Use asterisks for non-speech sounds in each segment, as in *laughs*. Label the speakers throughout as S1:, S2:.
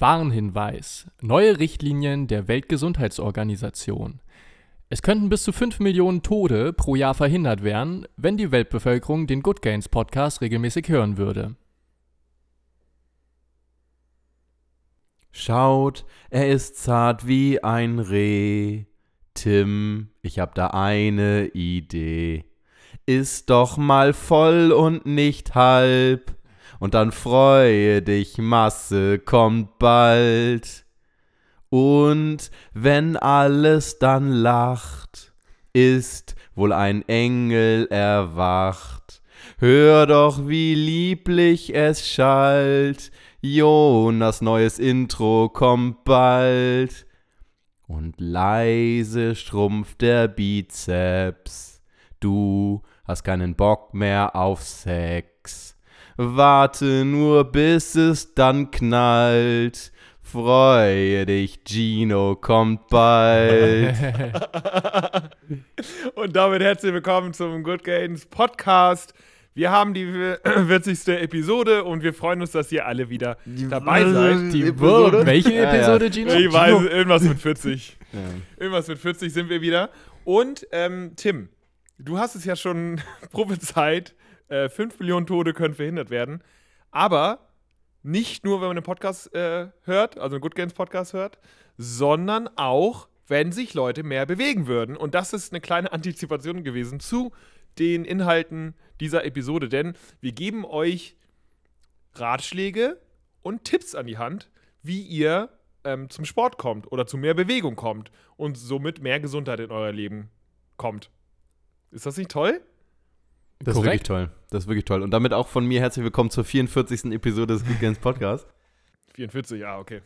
S1: Warnhinweis. Neue Richtlinien der Weltgesundheitsorganisation. Es könnten bis zu 5 Millionen Tode pro Jahr verhindert werden, wenn die Weltbevölkerung den Good Gains Podcast regelmäßig hören würde.
S2: Schaut, er ist zart wie ein Reh. Tim, ich hab da eine Idee. Ist doch mal voll und nicht halb. Und dann freue dich, Masse kommt bald. Und wenn alles dann lacht, ist wohl ein Engel erwacht. Hör doch, wie lieblich es schallt. Jonas neues Intro kommt bald. Und leise schrumpft der Bizeps. Du hast keinen Bock mehr auf Sex. Warte nur, bis es dann knallt. Freue dich, Gino kommt bald. *laughs*
S3: Und damit herzlich willkommen zum Good Gains Podcast. Wir haben die 40. *clears throat* Episode und wir freuen uns, dass ihr alle wieder dabei seid.
S1: Die Episode? Welche Episode,
S2: ja.
S1: Gino?
S3: Ich weiß, irgendwas mit 40. *laughs* Irgendwas mit 40 sind wir wieder. Und ähm, Tim, du hast es ja schon *laughs* prophezeit, äh, 5 Millionen Tode können verhindert werden. Aber nicht nur, wenn man einen Podcast äh, hört, also einen Good Games Podcast hört, sondern auch, wenn sich Leute mehr bewegen würden. Und das ist eine kleine *laughs* Antizipation gewesen zu den Inhalten dieser Episode, denn wir geben euch Ratschläge und Tipps an die Hand, wie ihr ähm, zum Sport kommt oder zu mehr Bewegung kommt und somit mehr Gesundheit in euer Leben kommt. Ist das nicht toll?
S2: Das ist wirklich toll. Das ist wirklich toll. Und damit auch von mir herzlich willkommen zur 44. Episode des Good Games Podcast.
S3: 44, ja, okay.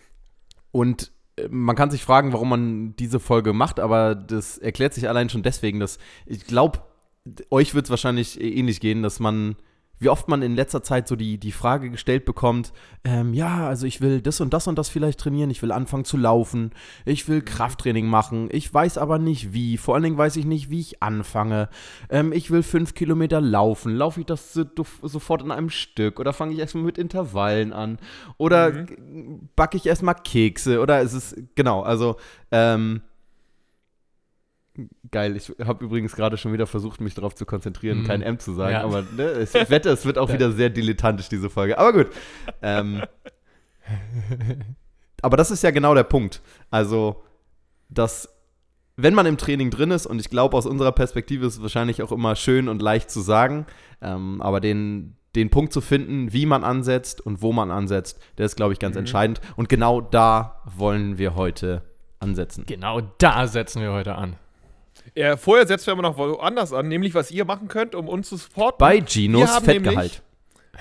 S2: Und äh, man kann sich fragen, warum man diese Folge macht, aber das erklärt sich allein schon deswegen, dass ich glaube, euch wird es wahrscheinlich ähnlich gehen, dass man, wie oft man in letzter Zeit so die, die Frage gestellt bekommt, ähm, ja, also ich will das und das und das vielleicht trainieren, ich will anfangen zu laufen, ich will Krafttraining machen, ich weiß aber nicht wie, vor allen Dingen weiß ich nicht, wie ich anfange, ähm, ich will fünf Kilometer laufen, laufe ich das so, sofort in einem Stück oder fange ich erstmal mit Intervallen an oder mhm. backe ich erstmal Kekse oder ist es, genau, also, ähm, Geil, ich habe übrigens gerade schon wieder versucht, mich darauf zu konzentrieren, mm. kein M zu sagen, ja. aber ne, ich wette, es wird auch *laughs* wieder sehr dilettantisch, diese Folge. Aber gut. Ähm, aber das ist ja genau der Punkt. Also, dass, wenn man im Training drin ist, und ich glaube, aus unserer Perspektive ist es wahrscheinlich auch immer schön und leicht zu sagen, ähm, aber den, den Punkt zu finden, wie man ansetzt und wo man ansetzt, der ist, glaube ich, ganz mhm. entscheidend. Und genau da wollen wir heute ansetzen.
S1: Genau da setzen wir heute an.
S3: Ja, vorher setzen wir aber noch woanders an, nämlich was ihr machen könnt, um uns zu supporten.
S2: Bei Ginos Fettgehalt.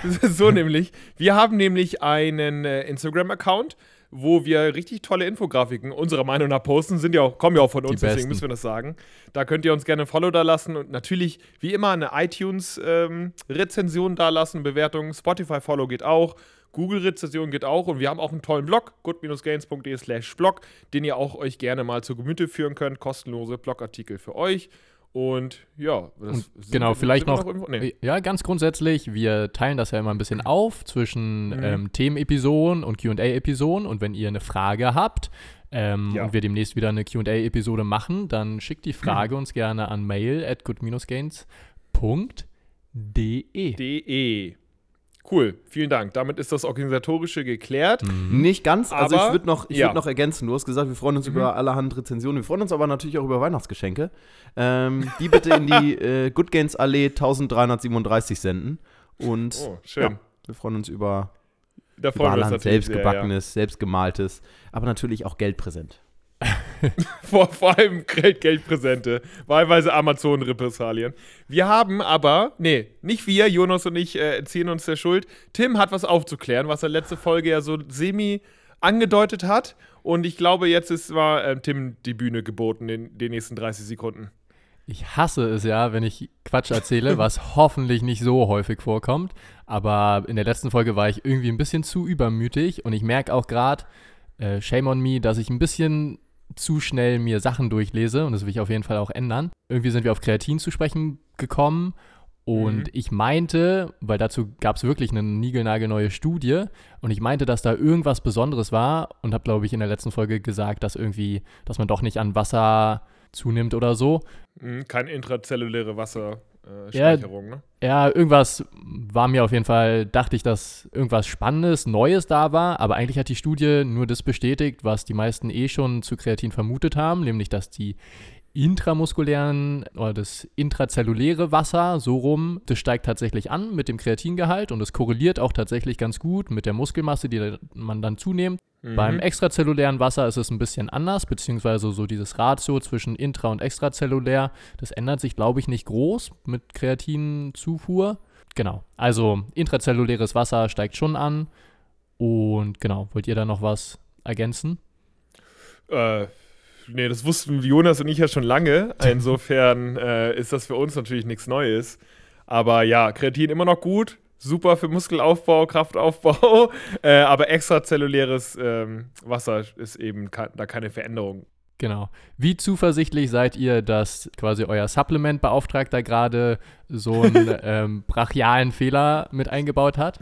S3: Nämlich, *laughs* so nämlich. Wir haben nämlich einen äh, Instagram-Account, wo wir richtig tolle Infografiken unserer Meinung nach posten. Sind ja auch, kommen ja auch von uns, deswegen müssen wir das sagen. Da könnt ihr uns gerne ein Follow da lassen und natürlich, wie immer, eine iTunes-Rezension ähm, da lassen, Bewertung. Spotify-Follow geht auch. Google-Rezession geht auch und wir haben auch einen tollen Blog, good-gains.de slash blog, den ihr auch euch gerne mal zu Gemüte führen könnt. Kostenlose Blogartikel für euch. Und ja,
S1: und genau, wir, vielleicht noch, noch nee. ja, ganz grundsätzlich, wir teilen das ja immer ein bisschen auf zwischen mhm. ähm, Themenepisoden und QA-Episoden. Und wenn ihr eine Frage habt ähm, ja. und wir demnächst wieder eine QA-Episode machen, dann schickt die Frage mhm. *clears throat* uns gerne an mail at good-gains.de.
S3: Cool, vielen Dank. Damit ist das Organisatorische geklärt.
S2: Mhm. Nicht ganz, also aber, ich würde noch, ja. würd noch ergänzen. Du hast gesagt, wir freuen uns mhm. über allerhand Rezensionen. Wir freuen uns aber natürlich auch über Weihnachtsgeschenke. Ähm, die bitte in die *laughs* äh, Good Gains Allee 1337 senden. Und oh, schön. Ja, wir freuen uns über,
S3: da freuen über
S2: allerhand selbstgebackenes, ja. selbstgemaltes, aber natürlich auch Geldpräsent. *laughs*
S3: vor, vor allem Geld, Geldpräsente, wahlweise Amazon-Repressalien. Wir haben aber, nee, nicht wir, Jonas und ich äh, ziehen uns der Schuld. Tim hat was aufzuklären, was er letzte Folge ja so semi angedeutet hat. Und ich glaube, jetzt ist war äh, Tim die Bühne geboten in den nächsten 30 Sekunden.
S1: Ich hasse es ja, wenn ich Quatsch erzähle, *laughs* was hoffentlich nicht so häufig vorkommt. Aber in der letzten Folge war ich irgendwie ein bisschen zu übermütig und ich merke auch gerade, äh, shame on me, dass ich ein bisschen zu schnell mir Sachen durchlese und das will ich auf jeden Fall auch ändern. Irgendwie sind wir auf Kreatin zu sprechen gekommen Und mhm. ich meinte, weil dazu gab es wirklich eine niegelnagelneue Studie, und ich meinte, dass da irgendwas Besonderes war und habe, glaube ich, in der letzten Folge gesagt, dass irgendwie, dass man doch nicht an Wasser zunimmt oder so.
S3: Mhm, kein intrazelluläre Wasserspeicherung,
S1: äh, ja, ne? Ja, irgendwas war mir auf jeden Fall, dachte ich, dass irgendwas Spannendes, Neues da war, aber eigentlich hat die Studie nur das bestätigt, was die meisten eh schon zu Kreatin vermutet haben, nämlich dass die intramuskulären oder das intrazelluläre Wasser, so rum, das steigt tatsächlich an mit dem Kreatingehalt und das korreliert auch tatsächlich ganz gut mit der Muskelmasse, die man dann zunimmt. Mhm. Beim extrazellulären Wasser ist es ein bisschen anders, beziehungsweise so dieses Ratio zwischen intra- und extrazellulär, das ändert sich, glaube ich, nicht groß mit Kreatinzufuhr. Genau, also intrazelluläres Wasser steigt schon an. Und genau, wollt ihr da noch was ergänzen?
S3: Äh, nee, das wussten Jonas und ich ja schon lange. *laughs* Insofern äh, ist das für uns natürlich nichts Neues. Aber ja, Kreatin immer noch gut. Super für Muskelaufbau, Kraftaufbau. *laughs* äh, aber extrazelluläres ähm, Wasser ist eben da keine Veränderung.
S1: Genau. Wie zuversichtlich seid ihr, dass quasi euer Supplement-Beauftragter gerade so einen *laughs* ähm, brachialen Fehler mit eingebaut hat?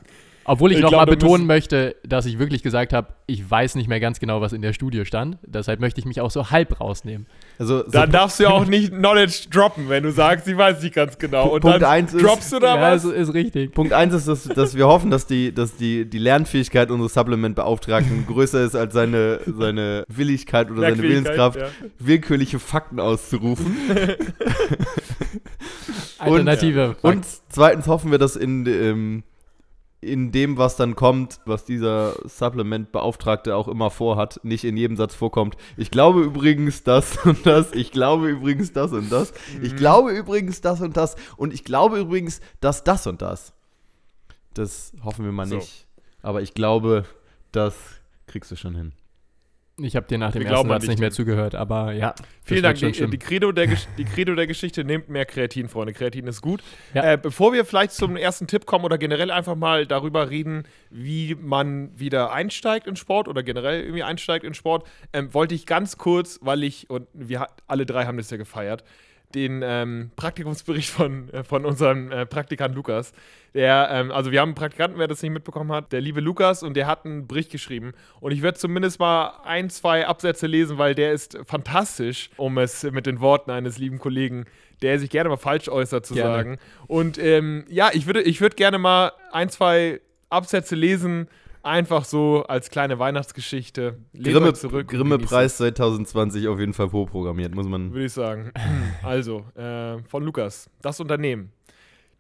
S1: Obwohl ich, ich nochmal betonen möchte, dass ich wirklich gesagt habe, ich weiß nicht mehr ganz genau, was in der Studie stand. Deshalb möchte ich mich auch so halb rausnehmen.
S3: Also, so dann darfst du ja auch *laughs* nicht Knowledge droppen, wenn du sagst, ich weiß nicht ganz genau. Und
S2: Punkt dann
S3: droppst ist, du da ja, was?
S1: Ist, ist richtig.
S2: Punkt 1 ist, dass, dass wir hoffen, dass die, dass die, die Lernfähigkeit unseres Supplement-Beauftragten *laughs* größer ist als seine, seine Willigkeit oder seine Willenskraft, ja. willkürliche Fakten auszurufen. *laughs*
S1: Alternative.
S2: Und, und, zweitens hoffen wir, dass in, ähm, in dem, was dann kommt, was dieser Supplement-Beauftragte auch immer vorhat, nicht in jedem Satz vorkommt. Ich glaube übrigens das und das, ich glaube übrigens das und das, ich mhm. glaube übrigens das und das und ich glaube übrigens, dass das und das. Das hoffen wir mal so. nicht. Aber ich glaube, das kriegst du schon hin.
S1: Ich habe dir nach dem Wir ersten Satz nicht mehr zugehört, aber ja.
S3: Vielen Dank. Die, die, Credo der *laughs* die Credo der Geschichte nehmt mehr Kreatin, Freunde. Kreatin ist gut. Ja. Äh, bevor wir vielleicht zum ersten Tipp kommen oder generell einfach mal darüber reden, wie man wieder einsteigt in Sport oder generell irgendwie einsteigt in Sport, ähm, wollte ich ganz kurz, weil ich, und wir alle drei haben das ja gefeiert, den ähm, Praktikumsbericht von, äh, von unserem äh, Praktikant Lukas. Der, ähm, also wir haben einen Praktikanten, wer das nicht mitbekommen hat, der liebe Lukas, und der hat einen Bericht geschrieben. Und ich werde zumindest mal ein, zwei Absätze lesen, weil der ist fantastisch, um es mit den Worten eines lieben Kollegen, der sich gerne mal falsch äußert, zu gerne. sagen. Und ähm, ja, ich würde, ich würde gerne mal ein, zwei Absätze lesen Einfach so als kleine Weihnachtsgeschichte.
S2: Grimme, zurück Grimme Preis 2020 auf jeden Fall vorprogrammiert, muss man.
S3: Würde ich sagen. *clears throat* Also, äh, von Lukas. Das Unternehmen.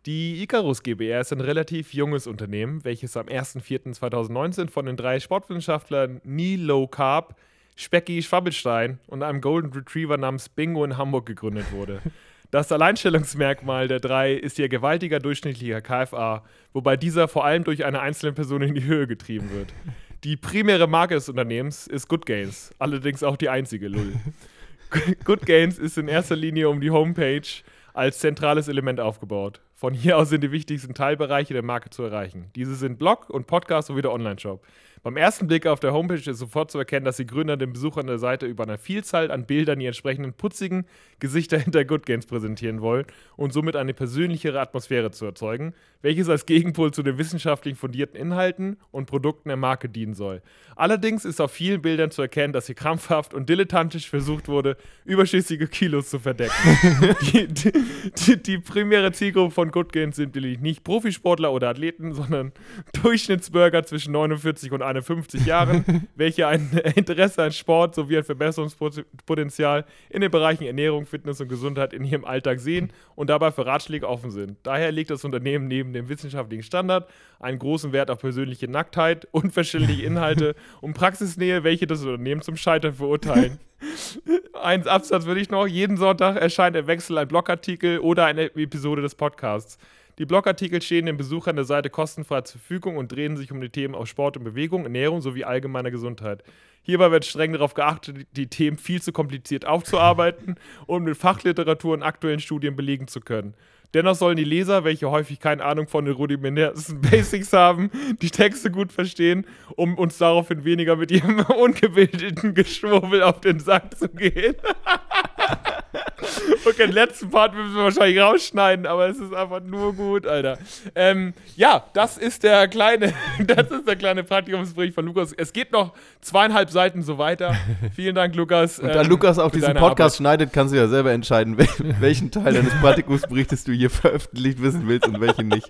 S3: Die Icarus GbR ist ein relativ junges Unternehmen, welches am 1.4.2019 von den drei Sportwissenschaftlern Neil Low Carb, Specky Schwabbelstein und einem Golden Retriever namens Bingo in Hamburg gegründet wurde. Das Alleinstellungsmerkmal der drei ist ihr gewaltiger durchschnittlicher KFA, wobei dieser vor allem durch eine einzelne Person in die Höhe getrieben wird. Die primäre Marke des Unternehmens ist Good Gains, allerdings auch die einzige, lull. *laughs* Good Gains ist in erster Linie um die Homepage als zentrales Element aufgebaut. Von hier aus sind die wichtigsten Teilbereiche der Marke zu erreichen. Diese sind Blog und Podcast sowie der Online-Shop. Beim ersten Blick auf der Homepage ist sofort zu erkennen, dass die Gründer den Besuchern der Seite über eine Vielzahl an Bildern die entsprechenden putzigen Gesichter hinter Good Games präsentieren wollen und somit eine persönlichere Atmosphäre zu erzeugen, welches als Gegenpol zu den wissenschaftlich fundierten Inhalten und Produkten der Marke dienen soll. Allerdings ist auf vielen Bildern zu erkennen, dass hier krampfhaft und dilettantisch versucht wurde, überschüssige Kilos zu verdecken. die, *laughs* die, die, die, primäre Zielgruppe von Good Games sind nicht Profisportler oder Athleten, sondern Durchschnittsbürger zwischen 49 und 51 Jahren, *laughs* welche ein Interesse an Sport sowie ein Verbesserungspotenzial in den Bereichen Ernährung, Fitness und Gesundheit in ihrem Alltag sehen und dabei für Ratschläge offen sind. Daher legt das Unternehmen neben dem wissenschaftlichen Standard einen großen Wert auf persönliche Nacktheit, unverständliche Inhalte *laughs* und Praxisnähe, welche das Unternehmen zum Scheitern verurteilen. Ein Absatz würde ich noch. Jeden Sonntag erscheint im Wechsel ein Blogartikel oder eine Episode des Podcasts. Die Blogartikel stehen den Besuchern der Seite kostenfrei zur Verfügung und drehen sich um die Themen aus Sport und Bewegung, Ernährung sowie allgemeiner Gesundheit. Hierbei wird streng darauf geachtet, die Themen viel zu kompliziert aufzuarbeiten *laughs* und mit Fachliteratur und aktuellen Studien belegen zu können. Dennoch sollen die Leser, welche häufig keine Ahnung von den rudimentärsten *laughs* Basics haben, die Texte gut verstehen, um uns daraufhin weniger mit ihrem *laughs* ungebildeten Geschwurbel auf den Sack zu gehen. Okay, den letzten Part müssen wir wahrscheinlich rausschneiden, aber es ist einfach nur gut, Alter. Ähm, ja, das ist der kleine, *laughs* das ist der kleine Praktikumsbericht von Lukas. Es geht noch zweieinhalb Seiten so weiter. Vielen Dank, Lukas.
S2: Und da ähm, Lukas auch diesen Podcast Arbeit. schneidet, kannst du ja selber entscheiden, *laughs* welchen Teil deines Praktikumsberichtes du hier veröffentlicht wissen willst und welchen nicht.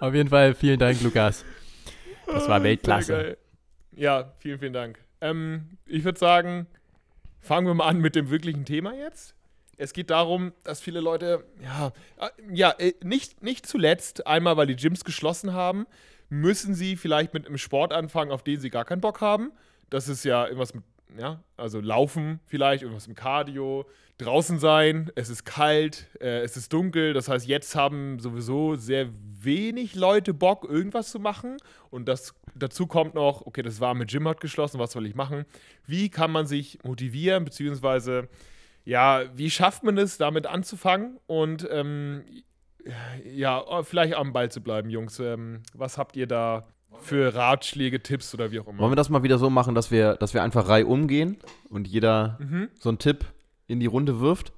S1: Auf jeden Fall vielen Dank, Lukas. Das war Weltklasse.
S3: Ja, vielen, vielen Dank. Ähm, ich würde sagen, fangen wir mal an mit dem wirklichen Thema jetzt. Es geht darum, dass viele Leute, ja, äh, ja, äh, nicht, nicht zuletzt, einmal weil die Gyms geschlossen haben, müssen sie vielleicht mit einem Sport anfangen, auf den sie gar keinen Bock haben. Das ist ja irgendwas mit, ja, also Laufen vielleicht, irgendwas mit Cardio, draußen sein, es ist kalt, äh, es ist dunkel. Das heißt, jetzt haben sowieso sehr wenig Leute Bock, irgendwas zu machen. Und das, dazu kommt noch, okay, das warme Gym hat geschlossen, was soll ich machen? Wie kann man sich motivieren, beziehungsweise, ja, wie schafft man es, damit anzufangen? Und ähm, ja, vielleicht am Ball zu bleiben, Jungs. Ähm, was habt ihr da für Ratschläge, Tipps oder wie auch immer?
S2: Wollen wir das mal wieder so machen, dass wir, dass wir einfach Reihe umgehen und jeder mhm. so einen Tipp in die Runde wirft?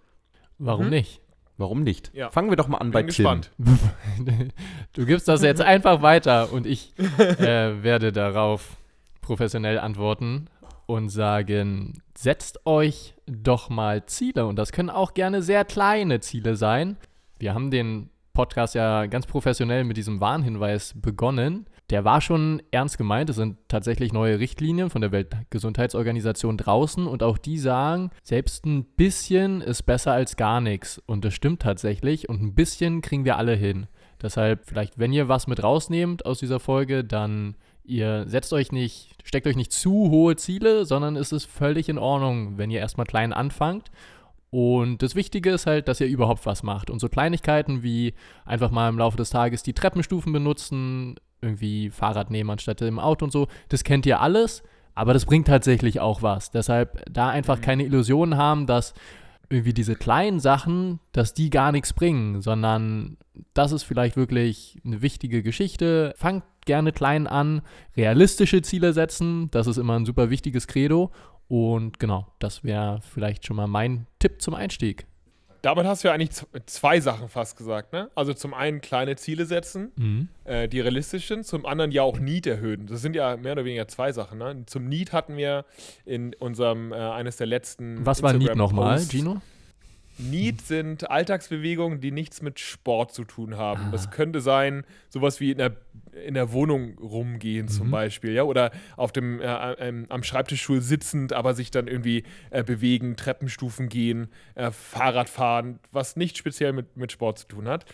S1: Warum mhm. nicht?
S2: Warum nicht? Ja. Fangen wir doch mal an Bin bei gespannt.
S1: Tim. *laughs* du gibst das jetzt einfach weiter und ich *laughs* äh, werde darauf professionell antworten und sagen, setzt euch doch mal Ziele und das können auch gerne sehr kleine Ziele sein. Wir haben den Podcast ja ganz professionell mit diesem Warnhinweis begonnen der war schon ernst gemeint. Es sind tatsächlich neue Richtlinien von der Weltgesundheitsorganisation draußen und auch die sagen, selbst ein bisschen ist besser als gar nichts. Und das stimmt tatsächlich und ein bisschen kriegen wir alle hin. Deshalb vielleicht, wenn ihr was mit rausnehmt aus dieser Folge, dann ihr setzt euch nicht, steckt euch nicht zu hohe Ziele, sondern es ist völlig in Ordnung, wenn ihr erstmal klein anfangt und das Wichtige ist halt, dass ihr überhaupt was macht. Und so Kleinigkeiten wie einfach mal im Laufe des Tages die Treppenstufen benutzen, irgendwie Fahrrad nehmen anstatt im Auto und so. Das kennt ihr alles, aber das bringt tatsächlich auch was. Deshalb da einfach mhm. keine Illusionen haben, dass irgendwie diese kleinen Sachen, dass die gar nichts bringen, sondern das ist vielleicht wirklich eine wichtige Geschichte. Fangt gerne klein an, realistische Ziele setzen, das ist immer ein super wichtiges Credo. Und genau, das wäre vielleicht schon mal mein Tipp zum Einstieg.
S3: Damit hast du ja eigentlich zwei Sachen fast gesagt, ne? Also zum einen kleine Ziele setzen, mhm. äh, die realistisch sind, zum anderen ja auch Need erhöhen. Das sind ja mehr oder weniger zwei Sachen, ne? Zum Need hatten wir in unserem, äh, eines der letzten
S1: Was war Need nochmal, Gino?
S3: Need sind Alltagsbewegungen, die nichts mit Sport zu tun haben. Ah. Das könnte sein, sowas wie in der, in der Wohnung rumgehen mhm. zum Beispiel, ja, oder auf dem, äh, ähm, am Schreibtischstuhl sitzend, aber sich dann irgendwie äh, bewegen, Treppenstufen gehen, äh, Fahrrad fahren, was nicht speziell mit, mit Sport zu tun hat.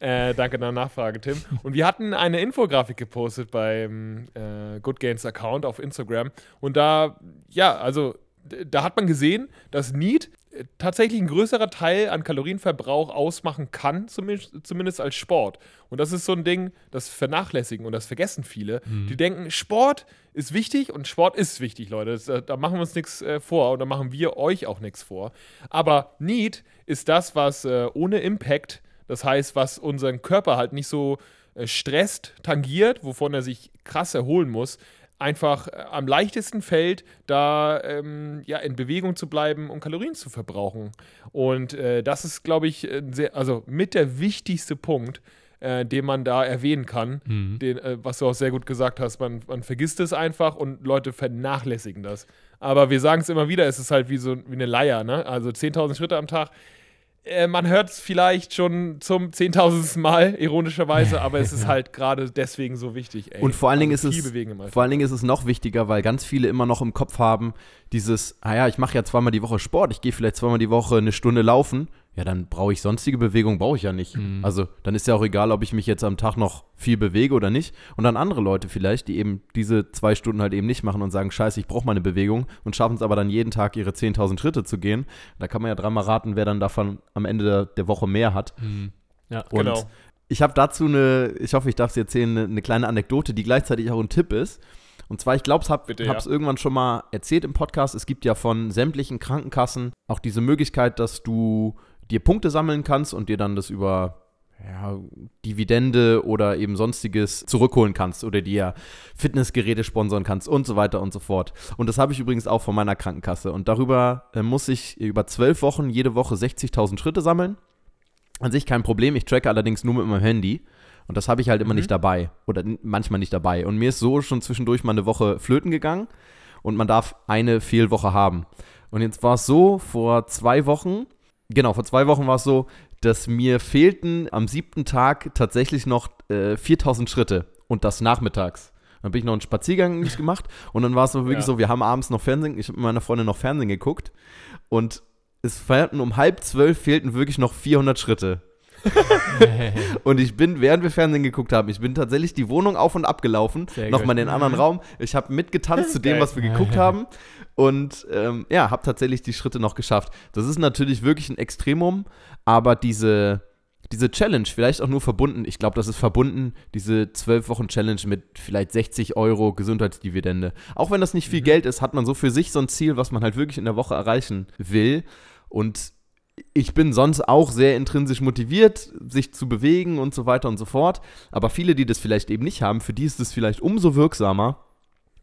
S3: Äh, danke der Nachfrage, Tim. *laughs* Und wir hatten eine Infografik gepostet beim äh, Good Gains Account auf Instagram und da, ja, also da hat man gesehen, dass Need tatsächlich ein größerer Teil an Kalorienverbrauch ausmachen kann, zumindest, als Sport. Und das ist so ein Ding, das vernachlässigen und das vergessen viele. Mhm. Die denken, Sport ist wichtig und Sport ist wichtig, Leute. Das, äh, da machen wir uns nichts äh, vor und da machen wir euch auch nichts vor. Aber Need ist das, was äh, ohne Impact, das heißt, was unseren Körper halt nicht so äh, stresst, tangiert, wovon er sich krass erholen muss, einfach äh, am leichtesten fällt, da ähm, ja, in Bewegung zu bleiben und Kalorien zu verbrauchen. Und äh, das ist, glaube ich, sehr, also mit der wichtigste Punkt, äh, den man da erwähnen kann, mhm. den, äh, was du auch sehr gut gesagt hast. Man, man vergisst es einfach und Leute vernachlässigen das. Aber wir sagen es immer wieder, es ist halt wie so wie eine Leier, ne? Also 10.000 Schritte am Tag äh, man hört es vielleicht schon zum zehntausendsten Mal, ironischerweise, aber es ist *laughs* halt gerade deswegen so wichtig.
S2: Ey. Und vor allen, Dingen also ist es, vor allen Dingen ist es noch wichtiger, weil ganz viele immer noch im Kopf haben, dieses, naja, ah ich mache ja zweimal die Woche Sport, ich gehe vielleicht zweimal die Woche eine Stunde laufen ja, dann brauche ich sonstige Bewegung, brauche ich ja nicht. Mhm. Also dann ist ja auch egal, ob ich mich jetzt am Tag noch viel bewege oder nicht. Und dann andere Leute vielleicht, die eben diese zwei Stunden halt eben nicht machen und sagen, scheiße, ich brauche meine Bewegung und schaffen es aber dann jeden Tag ihre 10.000 Schritte zu gehen. Da kann man ja dreimal raten, wer dann davon am Ende der, der Woche mehr hat. Mhm. Ja, und genau. Ich habe dazu eine, ich hoffe, ich darf es erzählen, eine, eine kleine Anekdote, die gleichzeitig auch ein Tipp ist. Und zwar, ich glaube, ich habe es ja. irgendwann schon mal erzählt im Podcast. Es gibt ja von sämtlichen Krankenkassen auch diese Möglichkeit, dass du dir Punkte sammeln kannst und dir dann das über ja, Dividende oder eben sonstiges zurückholen kannst oder dir Fitnessgeräte sponsern kannst und so weiter und so fort. Und das habe ich übrigens auch von meiner Krankenkasse. Und darüber äh, muss ich über zwölf Wochen jede Woche 60.000 Schritte sammeln. An sich kein Problem. Ich tracke allerdings nur mit meinem Handy. Und das habe ich halt immer mhm. nicht dabei. Oder manchmal nicht dabei. Und mir ist so schon zwischendurch mal eine Woche flöten gegangen. Und man darf eine Fehlwoche haben. Und jetzt war es so, vor zwei Wochen, genau, vor zwei Wochen war es so, dass mir fehlten am siebten Tag tatsächlich noch äh, 4000 Schritte und das nachmittags. Dann bin ich noch einen Spaziergang nicht *laughs* gemacht und dann war es wirklich ja. so, wir haben abends noch Fernsehen, ich habe mit meiner Freundin noch Fernsehen geguckt und es feierten um halb zwölf fehlten wirklich noch 400 Schritte. *laughs* und ich bin, während wir Fernsehen geguckt haben, ich bin tatsächlich die Wohnung auf und ab gelaufen, nochmal in den anderen Raum. Ich habe mitgetanzt *laughs* zu dem, was wir geguckt haben und ähm, ja, habe tatsächlich die Schritte noch geschafft. Das ist natürlich wirklich ein Extremum, aber diese, diese Challenge, vielleicht auch nur verbunden, ich glaube, das ist verbunden, diese 12 Wochen Challenge mit vielleicht 60 Euro Gesundheitsdividende. Auch wenn das nicht viel mhm. Geld ist, hat man so für sich so ein Ziel, was man halt wirklich in der Woche erreichen will. Und ich bin sonst auch sehr intrinsisch motiviert, sich zu bewegen und so weiter und so fort. Aber viele, die das vielleicht eben nicht haben, für die ist es vielleicht umso wirksamer,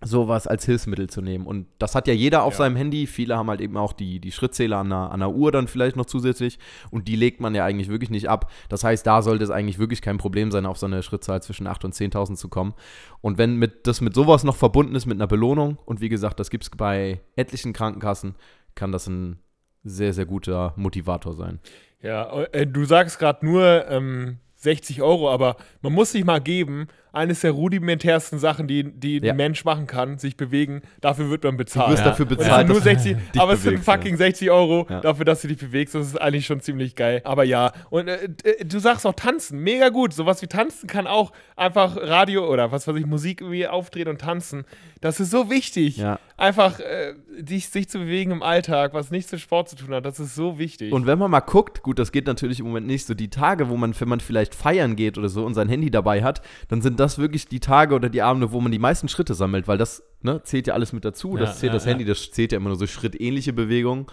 S2: sowas als Hilfsmittel zu nehmen. Und das hat ja jeder auf ja. seinem Handy. Viele haben halt eben auch die, die Schrittzähler an der, an der Uhr dann vielleicht noch zusätzlich. Und die legt man ja eigentlich wirklich nicht ab. Das heißt, da sollte es eigentlich wirklich kein Problem sein, auf so eine Schrittzahl zwischen 8.000 und 10.000 zu kommen. Und wenn mit, das mit sowas noch verbunden ist, mit einer Belohnung, und wie gesagt, das gibt es bei etlichen Krankenkassen, kann das ein sehr, sehr guter Motivator sein.
S3: Ja, äh, du sagst gerade nur ähm, 60 Euro, aber man muss sich mal geben, eines der rudimentärsten Sachen, die, die ja. ein Mensch machen kann, sich bewegen, dafür wird man bezahlt. Du
S2: wirst ja. dafür bezahlt.
S3: nur 60, aber es sind fucking ja. 60 Euro dafür, dass du dich bewegst. Das ist eigentlich schon ziemlich geil. Aber ja, und äh, äh, du sagst auch tanzen, mega gut. Sowas wie tanzen kann auch einfach Radio oder was weiß ich, Musik irgendwie aufdrehen und tanzen. Das ist so wichtig. Einfach äh, dich, sich zu bewegen im Alltag, was nichts mit Sport zu tun hat, das ist so wichtig.
S2: Und wenn man mal guckt, gut, das geht natürlich im Moment nicht, so die Tage, wo man, wenn man vielleicht feiern geht oder so und sein Handy dabei hat, dann sind das wirklich die Tage oder die Abende, wo man die meisten Schritte sammelt, weil das ne, zählt ja alles mit dazu. Ja, das zählt ja, das ja. Handy, das zählt ja immer nur so schrittähnliche Bewegungen.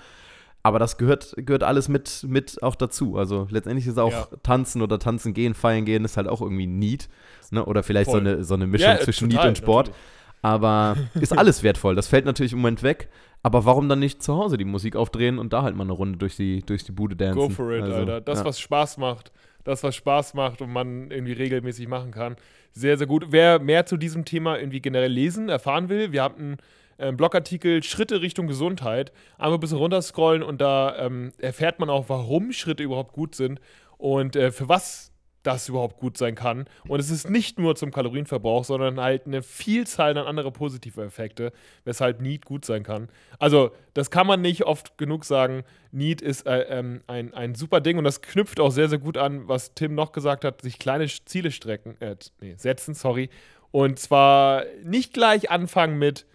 S2: Aber das gehört, gehört alles mit, mit auch dazu. Also letztendlich ist auch Tanzen oder Tanzen gehen, feiern gehen, ist halt auch irgendwie Need. Ne? Oder vielleicht so eine, so eine Mischung zwischen total, Need und Sport. Natürlich. Aber *laughs* ist alles wertvoll. Das fällt natürlich im Moment weg. Aber warum dann nicht zu Hause die Musik aufdrehen und da halt mal eine Runde durch die, durch die Bude dancen?
S3: Go for it, also, Alter. Das, was Spaß macht das, was Spaß macht und man irgendwie regelmäßig machen kann. Sehr, sehr gut. Wer mehr zu diesem Thema irgendwie generell lesen, erfahren will, wir haben einen äh, Blogartikel Schritte Richtung Gesundheit. Einmal ein bisschen runterscrollen und da ähm, erfährt man auch, warum Schritte überhaupt gut sind und äh, für was das überhaupt gut sein kann. Und es ist nicht nur zum Kalorienverbrauch, sondern halt eine Vielzahl an andere positive Effekte, weshalb Need gut sein kann. Also, das kann man nicht oft genug sagen. Need ist äh, ähm, ein, ein super Ding und das knüpft auch sehr, sehr gut an, was Tim noch gesagt hat, sich kleine Ziele strecken, äh, nee, setzen, sorry. Und zwar nicht gleich anfangen mit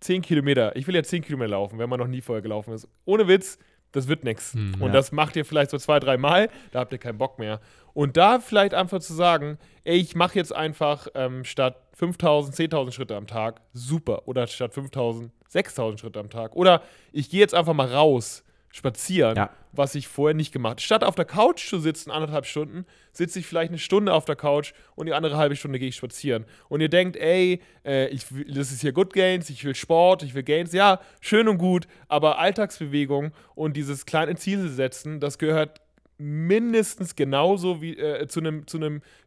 S3: 10 Kilometer. Ich will ja 10 Kilometer laufen, wenn man noch nie vorher gelaufen ist. Ohne Witz, das wird nichts. Hm, und ja. das macht ihr vielleicht so zwei, drei Mal, da habt ihr keinen Bock mehr. Und da vielleicht einfach zu sagen, ey, ich mache jetzt einfach ähm, statt 5000, 10.000 Schritte am Tag, super. Oder statt 5000, 6000 Schritte am Tag. Oder ich gehe jetzt einfach mal raus, spazieren, ja. was ich vorher nicht gemacht habe. Statt auf der Couch zu sitzen, anderthalb Stunden, sitze ich vielleicht eine Stunde auf der Couch und die andere halbe Stunde gehe ich spazieren. Und ihr denkt, ey, äh, ich das ist hier Good Gains, ich will Sport, ich will Gains. Ja, schön und gut, aber Alltagsbewegung und dieses kleine Ziel setzen, das gehört mindestens genauso wie äh, zu einem zu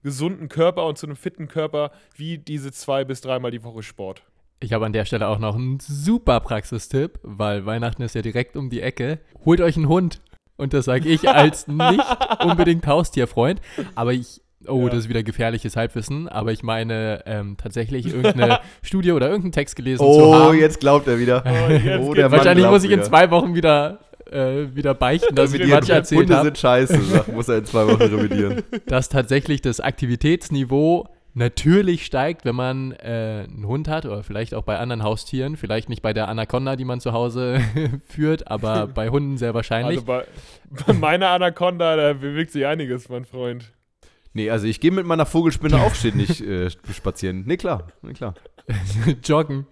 S3: gesunden Körper und zu einem fitten Körper wie diese zwei bis dreimal die Woche Sport.
S1: Ich habe an der Stelle auch noch einen super Praxistipp, weil Weihnachten ist ja direkt um die Ecke. Holt euch einen Hund. Und das sage ich als nicht unbedingt Haustierfreund. Aber ich, oh, ja. das ist wieder gefährliches Halbwissen. Aber ich meine ähm, tatsächlich irgendeine *laughs* Studie oder irgendeinen Text gelesen
S2: oh,
S1: zu haben.
S2: Oh, jetzt glaubt er wieder.
S1: Oh, oh Wahrscheinlich muss ich in zwei Wochen wieder äh, wieder beichten, dass ich Quatsch erzählt habe.
S2: Hunde sind scheiße, muss er in zwei Wochen revidieren. *laughs*
S1: Dass tatsächlich das Aktivitätsniveau natürlich steigt, wenn man äh, einen Hund hat oder vielleicht auch bei anderen Haustieren. Vielleicht nicht bei der Anaconda, die man zu Hause *laughs* führt, aber *laughs* bei Hunden sehr wahrscheinlich.
S3: Also bei, *laughs* bei meiner Anaconda, da bewegt sich einiges, mein Freund.
S2: Nee, also ich gehe mit meiner Vogelspinne auch ständig äh, spazieren. Nee, klar, nee, klar.
S1: Joggen.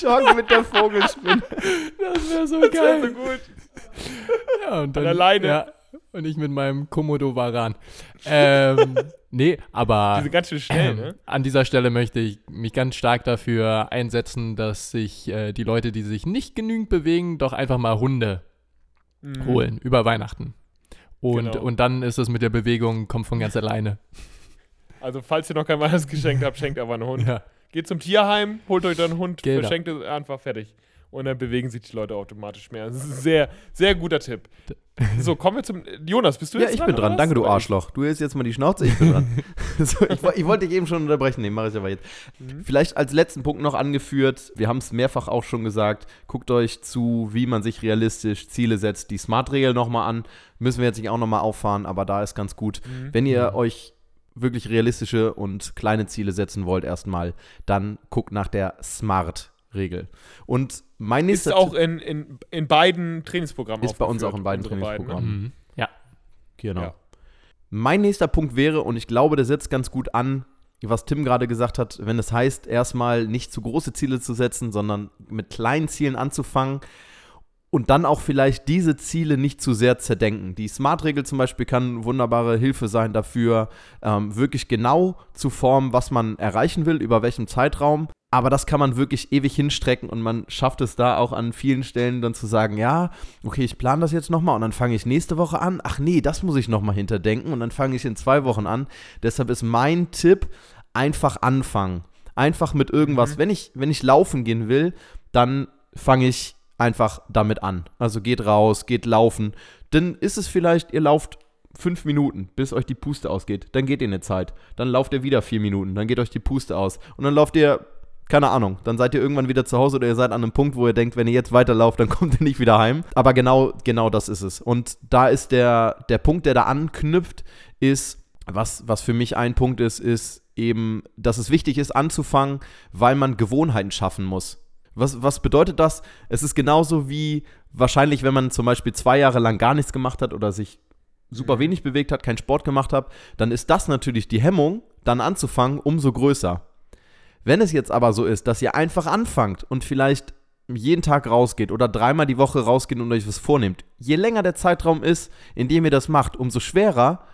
S2: Joggen mit der Vogelspinne.
S1: Das wäre so das geil.
S3: Das so gut.
S1: Ja, und dann, An
S3: alleine. Ja,
S1: Und ich mit meinem Komodo Varan. Ähm, *laughs* nee, aber.
S3: Diese ganz schön schnell, äh, ne?
S1: An dieser Stelle möchte ich mich ganz stark dafür einsetzen, dass sich äh, die Leute, die sich nicht genügend bewegen, doch einfach mal Hunde mhm. holen über Weihnachten. Und, genau. und dann ist es mit der Bewegung, kommt von ganz *laughs* alleine.
S3: Also, falls ihr noch kein Weihnachtsgeschenk habt, schenkt einfach einen Hund. Ja. Geht zum Tierheim, holt euch dann einen Hund, genau. verschenkt es einfach fertig. Und dann bewegen sich die Leute automatisch mehr. Das ist ein sehr, sehr guter Tipp. So, kommen wir zum. Jonas, bist du
S2: jetzt Ja, ich dran, bin dran. Danke, du Arschloch. Du hältst jetzt mal die Schnauze, ich bin dran. *laughs* so, ich, ich, wollte dich eben schon unterbrechen. Nee, mache ich aber jetzt. Mhm. Vielleicht als letzten Punkt noch angeführt: Wir haben es mehrfach auch schon gesagt. Guckt euch zu, wie man sich realistisch Ziele setzt. Die Smart-Regel nochmal an. Müssen wir jetzt nicht auch nochmal auffahren, aber da ist ganz gut. Mhm. Wenn ihr mhm. euch wirklich realistische und kleine Ziele setzen wollt, erstmal, dann guckt nach der Smart-Regel. Und mein nächster.
S3: Ist auch in, in, in beiden Trainingsprogrammen.
S2: Ist bei uns auch in beiden Trainingsprogrammen. Beiden,
S1: ne? mhm. Ja.
S2: Genau. Ja. Mein nächster Punkt wäre, und ich glaube, der setzt ganz gut an, was Tim gerade gesagt hat, wenn es heißt, erstmal nicht zu große Ziele zu setzen, sondern mit kleinen Zielen anzufangen und dann auch vielleicht diese Ziele nicht zu sehr zerdenken. Die Smart-Regel zum Beispiel kann wunderbare Hilfe sein dafür, ähm, wirklich genau zu formen, was man erreichen will, über welchem Zeitraum. Aber das kann man wirklich ewig hinstrecken und man schafft es da auch an vielen Stellen dann zu sagen, ja, okay, ich plane das jetzt nochmal und dann fange ich nächste Woche an. Ach nee, das muss ich nochmal hinterdenken und dann fange ich in zwei Wochen an. Deshalb ist mein Tipp, einfach anfangen. Einfach mit irgendwas. Mhm. Wenn, ich, wenn ich laufen gehen will, dann fange ich einfach damit an. Also geht raus, geht laufen. Dann ist es vielleicht, ihr lauft fünf Minuten, bis euch die Puste ausgeht. Dann geht ihr eine Zeit. Dann lauft ihr wieder vier Minuten. Dann geht euch die Puste aus. Und dann lauft ihr, keine Ahnung, dann seid ihr irgendwann wieder zu Hause oder ihr seid an einem Punkt, wo ihr denkt, wenn ihr jetzt weiterlauft, dann *laughs* kommt ihr nicht wieder heim. Aber genau, genau das ist es. Und da ist der, der Punkt, der da anknüpft, ist, was, was für mich ein Punkt ist, ist eben, dass es wichtig ist, anzufangen, weil man Gewohnheiten schaffen muss. Was, was bedeutet das? Es ist genauso wie wahrscheinlich, wenn man zum Beispiel zwei Jahre lang gar nichts gemacht hat oder sich super mhm. wenig bewegt hat, keinen Sport gemacht hat, dann ist das natürlich die Hemmung, dann anzufangen, umso größer. Wenn es jetzt aber so ist, dass ihr einfach anfangt und vielleicht jeden Tag rausgeht oder dreimal die Woche rausgeht und euch was vornehmt, je länger der Zeitraum ist, in dem ihr das macht, umso schwerer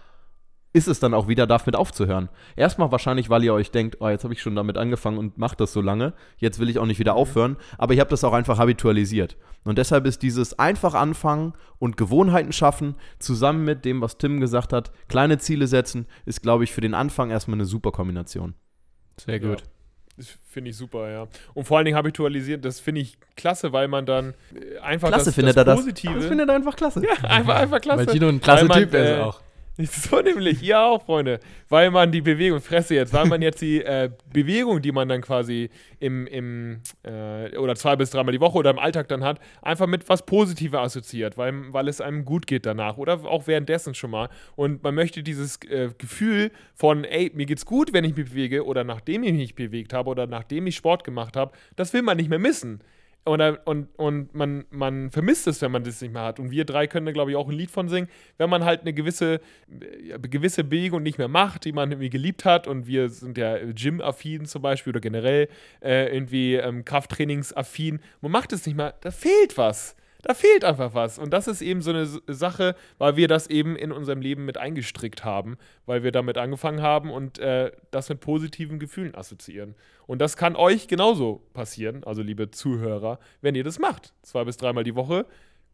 S2: ist es dann auch wieder, damit aufzuhören. Erstmal wahrscheinlich, weil ihr euch denkt, oh, jetzt habe ich schon damit angefangen und mache das so lange, jetzt will ich auch nicht wieder aufhören, aber ich habe das auch einfach habitualisiert. Und deshalb ist dieses einfach anfangen und Gewohnheiten schaffen, zusammen mit dem, was Tim gesagt hat, kleine Ziele setzen, ist, glaube ich, für den Anfang erstmal eine super Kombination.
S1: Sehr gut. Ja.
S3: Finde ich super, ja. Und vor allen Dingen habitualisiert, das finde ich klasse, weil man dann äh, einfach
S2: klasse
S3: das,
S2: findet
S3: das
S2: er Positive. Das, das findet er einfach klasse. *laughs*
S3: Ja, einfach, einfach klasse.
S1: Weil Gino ein klasse man, Typ ist äh, auch. *laughs*
S3: So nämlich, ihr auch, Freunde. Weil man die Bewegung, Fresse jetzt, weil man jetzt die äh, Bewegung, die man dann quasi im, im äh, oder zwei bis dreimal die Woche oder im Alltag dann hat, einfach mit was Positives assoziiert, weil, weil es einem gut geht danach oder auch währenddessen schon mal. Und man möchte dieses äh, Gefühl von, ey, mir geht's gut, wenn ich mich bewege oder nachdem ich mich bewegt habe oder nachdem ich Sport gemacht habe, das will man nicht mehr missen. Und, und, und man, man vermisst es, wenn man das nicht mehr hat. Und wir drei können da, glaube ich, auch ein Lied von singen, wenn man halt eine gewisse, gewisse Bewegung nicht mehr macht, die man irgendwie geliebt hat. Und wir sind ja Gym-affin zum Beispiel oder generell äh, irgendwie ähm, Krafttrainings-affin. Man macht es nicht mehr, da fehlt was. Da fehlt einfach was. Und das ist eben so eine Sache, weil wir das eben in unserem Leben mit eingestrickt haben, weil wir damit angefangen haben und äh, das mit positiven Gefühlen assoziieren. Und das kann euch genauso passieren, also liebe Zuhörer, wenn ihr das macht. Zwei bis dreimal die Woche,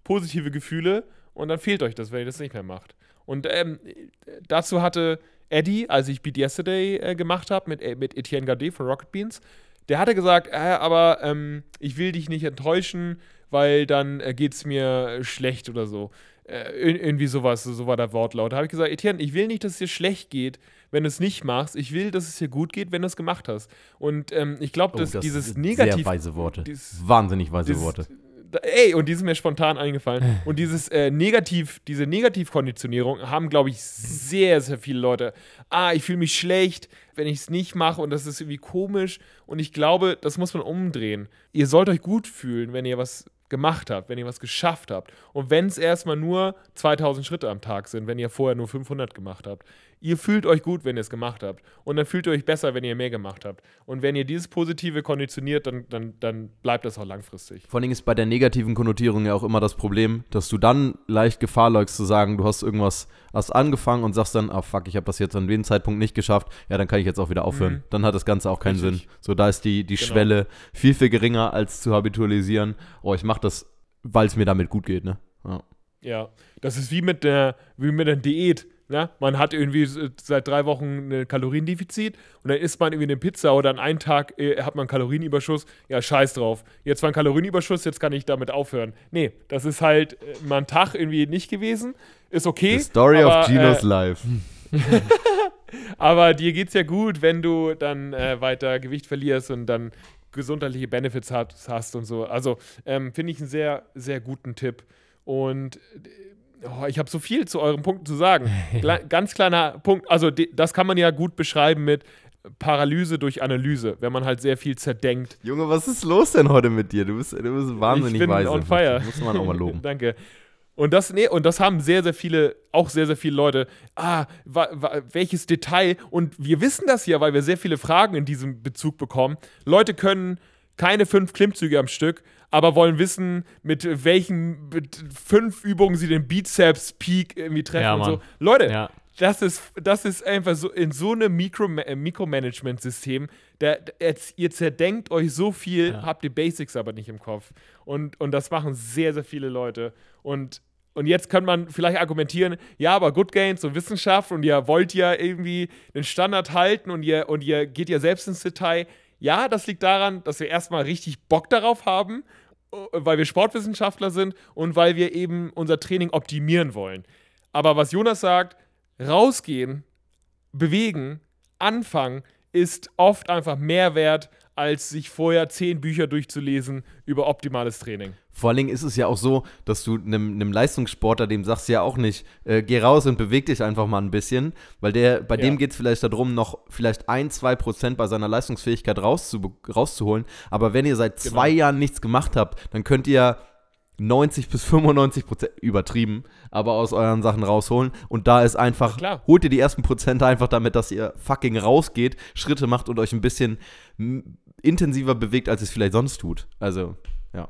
S3: positive Gefühle und dann fehlt euch das, wenn ihr das nicht mehr macht. Und ähm, dazu hatte Eddie, als ich Beat Yesterday äh, gemacht habe mit, äh, mit Etienne Gardet von Rocket Beans, der hatte gesagt, äh, aber ähm, ich will dich nicht enttäuschen, weil dann äh, geht es mir schlecht oder so. Äh, irgendwie sowas, so war der Wortlaut. Da habe ich gesagt, Etienne, ich will nicht, dass es dir schlecht geht, wenn du es nicht machst. Ich will, dass es dir gut geht, wenn du es gemacht hast. Und ähm, ich glaube, oh, dass das dieses Negativ...
S2: Sehr weise Worte. Dieses, Wahnsinnig weise dieses, Worte.
S3: Ey, und die sind mir spontan eingefallen. *laughs* Und dieses äh, Negativ, diese Negativkonditionierung haben, glaube ich, sehr, sehr viele Leute. Ah, ich fühle mich schlecht, wenn ich es nicht mache und das ist irgendwie komisch. Und ich glaube, das muss man umdrehen. Ihr sollt euch gut fühlen, wenn ihr was gemacht habt, wenn ihr was geschafft habt. Und wenn es erstmal nur 2000 Schritte am Tag sind, wenn ihr vorher nur 500 gemacht habt. Ihr fühlt euch gut, wenn ihr es gemacht habt. Und dann fühlt ihr euch besser, wenn ihr mehr gemacht habt. Und wenn ihr dieses Positive konditioniert, dann, dann, dann bleibt das auch langfristig.
S2: Vor allem ist bei der negativen Konnotierung ja auch immer das Problem, dass du dann leicht Gefahr läufst zu sagen, du hast irgendwas, hast angefangen und sagst dann, ah fuck, ich habe das jetzt an dem Zeitpunkt nicht geschafft, ja, dann kann ich jetzt auch wieder aufhören. Mhm. Dann hat das Ganze auch keinen Richtig. Sinn. So, da ist die, die genau. Schwelle viel, viel geringer, als zu habitualisieren, oh, ich mache das, weil es mir damit gut geht, ne?
S3: Ja. ja. das ist wie mit der, wie mit der Diät na, man hat irgendwie seit drei Wochen ein Kaloriendefizit und dann isst man irgendwie eine Pizza oder an einem Tag äh, hat man einen Kalorienüberschuss. Ja, scheiß drauf. Jetzt war ein Kalorienüberschuss, jetzt kann ich damit aufhören. Nee, das ist halt äh, mal ein Tag irgendwie nicht gewesen. Ist okay.
S2: The story aber, of Gino's äh, life. *laughs*
S3: aber dir geht's ja gut, wenn du dann äh, weiter Gewicht verlierst und dann gesundheitliche Benefits hast und so. Also ähm, finde ich einen sehr, sehr guten Tipp. Und Oh, ich habe so viel zu euren Punkten zu sagen. *laughs* Ganz kleiner Punkt, also das kann man ja gut beschreiben mit Paralyse durch Analyse, wenn man halt sehr viel zerdenkt.
S2: Junge, was ist los denn heute mit dir? Du bist, du bist wahnsinnig ich bin weise.
S3: on fire.
S2: muss man auch mal loben. *laughs*
S3: Danke. Und das, nee, und das haben sehr, sehr viele, auch sehr, sehr viele Leute. Ah, wa, wa, welches Detail? Und wir wissen das ja, weil wir sehr viele Fragen in diesem Bezug bekommen. Leute können keine fünf Klimmzüge am Stück, aber wollen wissen, mit welchen mit fünf Übungen sie den Bizeps Peak irgendwie treffen ja, und so. Leute, ja. das ist das ist einfach so in so einem Mikro äh, Mikromanagement System, der, der, ihr zerdenkt euch so viel, ja. habt die Basics aber nicht im Kopf und und das machen sehr sehr viele Leute und und jetzt kann man vielleicht argumentieren, ja, aber Good Gains und Wissenschaft und ihr wollt ja irgendwie den Standard halten und ihr, und ihr geht ja selbst ins Detail. Ja, das liegt daran, dass wir erstmal richtig Bock darauf haben, äh, weil wir Sportwissenschaftler sind und weil wir eben unser Training optimieren wollen. Aber was Jonas sagt, rausgehen, bewegen, anfangen, ist oft einfach mehr wert, als sich vorher zehn Bücher durchzulesen über optimales Training.
S2: Vor allen Dingen ist es ja auch so, dass du einem, einem Leistungssportler, dem sagst du ja auch nicht, äh, geh raus und beweg dich einfach mal ein bisschen, weil der, bei ja. dem geht es vielleicht darum, noch vielleicht ein, zwei Prozent bei seiner Leistungsfähigkeit rauszu, rauszuholen. Aber wenn ihr seit genau. zwei Jahren nichts gemacht habt, dann könnt ihr 90 bis 95 Prozent übertrieben, aber aus euren Sachen rausholen. Und da ist einfach, ja, holt ihr die ersten Prozente einfach damit, dass ihr fucking rausgeht, Schritte macht und euch ein bisschen intensiver bewegt, als es vielleicht sonst tut. Also, ja.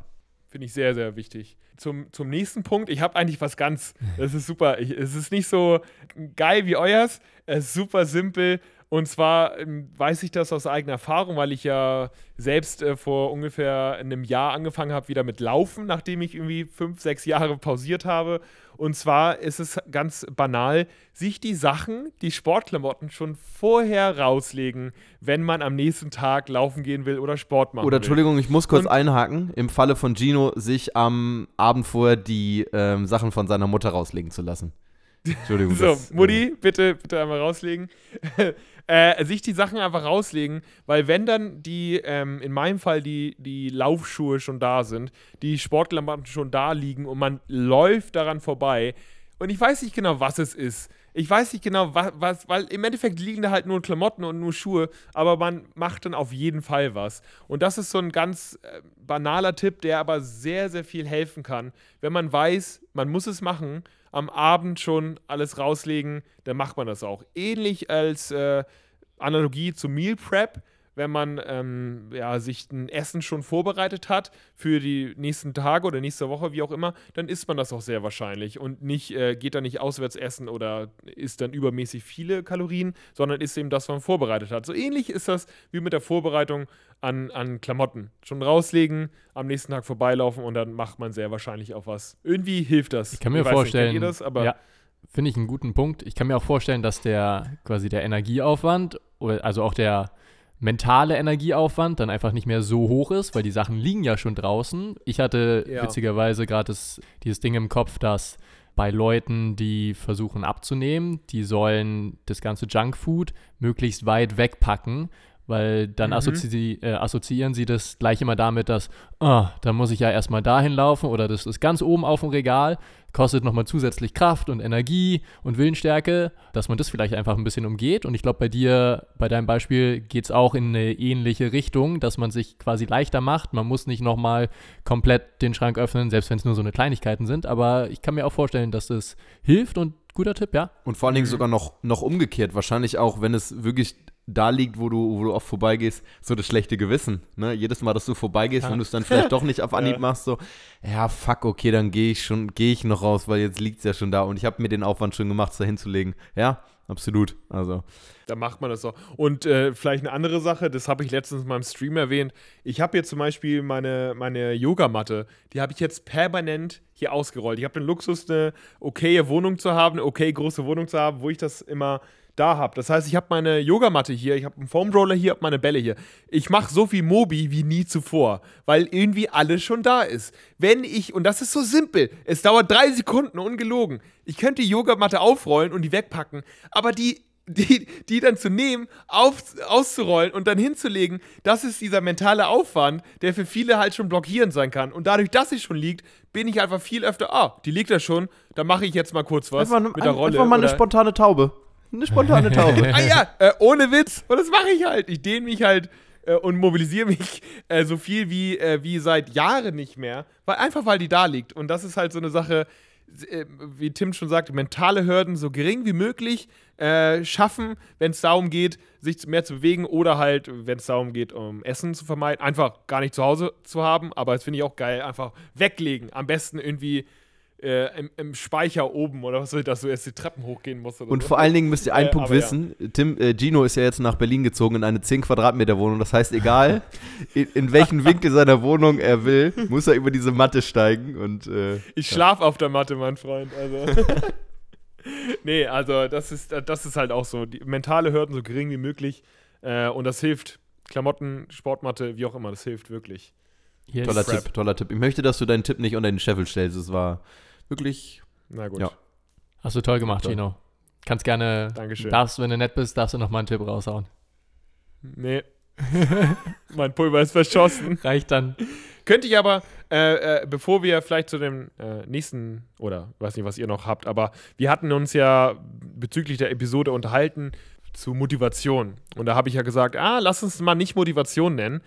S3: Finde ich sehr, sehr wichtig. Zum, zum nächsten Punkt, ich habe eigentlich was ganz, das ist super. Ich, es ist nicht so geil wie euers, es ist super simpel. Und zwar ähm, weiß ich das aus eigener Erfahrung, weil ich ja selbst äh, vor ungefähr einem Jahr angefangen habe wieder mit Laufen, nachdem ich irgendwie fünf, sechs Jahre pausiert habe. Und zwar ist es ganz banal, sich die Sachen, die Sportklamotten schon vorher rauslegen, wenn man am nächsten Tag laufen gehen will oder Sport machen
S2: Oder
S3: will.
S2: Entschuldigung, ich muss kurz Und, einhaken. Im Falle von Gino, sich am Abend vorher die ähm, Sachen von seiner Mutter rauslegen zu lassen. *laughs*
S3: Entschuldigung. so, das, Mutti, äh, bitte, bitte einmal rauslegen. *laughs* äh, sich die Sachen einfach rauslegen, weil wenn dann die, ähm, in meinem Fall die, die Laufschuhe schon da sind, die Sportklamotten schon da liegen und man läuft daran vorbei und ich weiß nicht genau, was es ist. Ich weiß nicht genau, was, was, weil im Endeffekt liegen da halt nur Klamotten und nur Schuhe, aber man macht dann auf jeden Fall was. Und das ist so ein ganz äh, banaler Tipp, der aber sehr, sehr viel helfen kann. Wenn man weiß, man muss es machen, am Abend schon alles rauslegen, dann macht man das auch. Ähnlich als äh, Analogie zu Meal Prep wenn man ähm, ja, sich ein Essen schon vorbereitet hat für die nächsten Tage oder nächste Woche, wie auch immer, dann isst man das auch sehr wahrscheinlich und nicht, äh, geht dann nicht auswärts essen oder isst dann übermäßig viele Kalorien, sondern isst eben das, was man vorbereitet hat. So ähnlich ist das wie mit der Vorbereitung an, an Klamotten. Schon rauslegen, am nächsten Tag vorbeilaufen und dann macht man sehr wahrscheinlich auch was. Irgendwie hilft das.
S1: Ich kann mir ich vorstellen, nicht, das, aber ja. Finde ich einen guten Punkt. Ich kann mir auch vorstellen, dass der quasi der Energieaufwand, also auch der mentale Energieaufwand dann einfach nicht mehr so hoch ist, weil die Sachen liegen ja schon draußen. Ich hatte ja. witzigerweise gerade dieses Ding im Kopf, dass bei Leuten, die versuchen abzunehmen, die sollen das ganze Junkfood möglichst weit wegpacken, weil dann mhm. assozi äh, assoziieren sie das gleich immer damit, dass, oh, dann muss ich ja erstmal dahin laufen oder das ist ganz oben auf dem Regal, kostet nochmal zusätzlich Kraft und Energie und Willensstärke, dass man das vielleicht einfach ein bisschen umgeht. Und ich glaube, bei dir, bei deinem Beispiel, geht es auch in eine ähnliche Richtung, dass man sich quasi leichter macht. Man muss nicht nochmal komplett den Schrank öffnen, selbst wenn es nur so eine Kleinigkeiten sind. Aber ich kann mir auch vorstellen, dass das hilft und guter Tipp, ja.
S2: Und vor allen Dingen sogar noch, noch umgekehrt. Wahrscheinlich auch, wenn es wirklich da liegt, wo du, wo du oft vorbeigehst, so das schlechte Gewissen. Ne? Jedes Mal, dass du vorbeigehst, ja. wenn du es dann vielleicht doch nicht auf *laughs* Anhieb ja. machst, so, ja, fuck, okay, dann gehe ich schon, gehe ich noch raus, weil jetzt liegt es ja schon da und ich habe mir den Aufwand schon gemacht, es da hinzulegen. Ja, absolut. Also.
S3: Da macht man das auch. Und äh, vielleicht eine andere Sache, das habe ich letztens in meinem Stream erwähnt. Ich habe hier zum Beispiel meine, meine Yogamatte, die habe ich jetzt permanent hier ausgerollt. Ich habe den Luxus, eine okaye Wohnung zu haben, eine okay große Wohnung zu haben, wo ich das immer da habe. Das heißt, ich habe meine Yogamatte hier, ich habe einen Foamroller hier, habe meine Bälle hier. Ich mache so viel Mobi wie nie zuvor, weil irgendwie alles schon da ist. Wenn ich, und das ist so simpel, es dauert drei Sekunden, ungelogen. Ich könnte die Yogamatte aufrollen und die wegpacken, aber die die, die dann zu nehmen, auf, auszurollen und dann hinzulegen, das ist dieser mentale Aufwand, der für viele halt schon blockierend sein kann. Und dadurch, dass sie schon liegt, bin ich einfach viel öfter, ah, die liegt da schon, dann mache ich jetzt mal kurz was
S2: einfach, mit der Rolle. Einfach mal eine spontane Taube. Eine spontane Taube. *laughs*
S3: ah ja, äh, ohne Witz. Und das mache ich halt. Ich dehne mich halt äh, und mobilisiere mich *laughs* äh, so viel wie, äh, wie seit Jahren nicht mehr. Weil, einfach weil die da liegt. Und das ist halt so eine Sache, äh, wie Tim schon sagt, mentale Hürden so gering wie möglich äh, schaffen, wenn es darum geht, sich mehr zu bewegen oder halt, wenn es darum geht, um Essen zu vermeiden, einfach gar nicht zu Hause zu haben. Aber das finde ich auch geil, einfach weglegen. Am besten irgendwie äh, im, im, Speicher oben oder was soll das, so erst die Treppen hochgehen muss.
S2: und
S3: so.
S2: vor allen Dingen müsst ihr einen äh, Punkt wissen: ja. Tim, äh, Gino ist ja jetzt nach Berlin gezogen in eine 10 Quadratmeter Wohnung. Das heißt, egal *laughs* in, in, welchen Winkel seiner Wohnung er will, muss er über diese Matte steigen. Und, äh,
S3: ich schlaf ja. auf der Matte, mein Freund. Also. *laughs* nee, also das ist, das ist halt auch so. Die mentale Hürden so gering wie möglich. Äh, und das hilft. Klamotten, Sportmatte, wie auch immer, das hilft wirklich.
S2: Yes. Toller Tipp, toller Tipp. Ich möchte, dass du deinen Tipp nicht unter den Scheffel stellst. Es war wirklich.
S3: Na gut.
S1: Ja. Hast du toll gemacht. Gino. Kannst gerne.
S3: Dankeschön.
S1: Darfst, wenn du nett bist, darfst du noch mal einen Tipp raushauen.
S3: Nee. *laughs* mein Pulver ist verschossen. *laughs*
S1: Reicht dann.
S3: Könnte ich aber, äh, äh, bevor wir vielleicht zu dem äh, nächsten, oder weiß nicht, was ihr noch habt, aber wir hatten uns ja bezüglich der Episode unterhalten zu Motivation. Und da habe ich ja gesagt, ah, lass uns mal nicht Motivation nennen.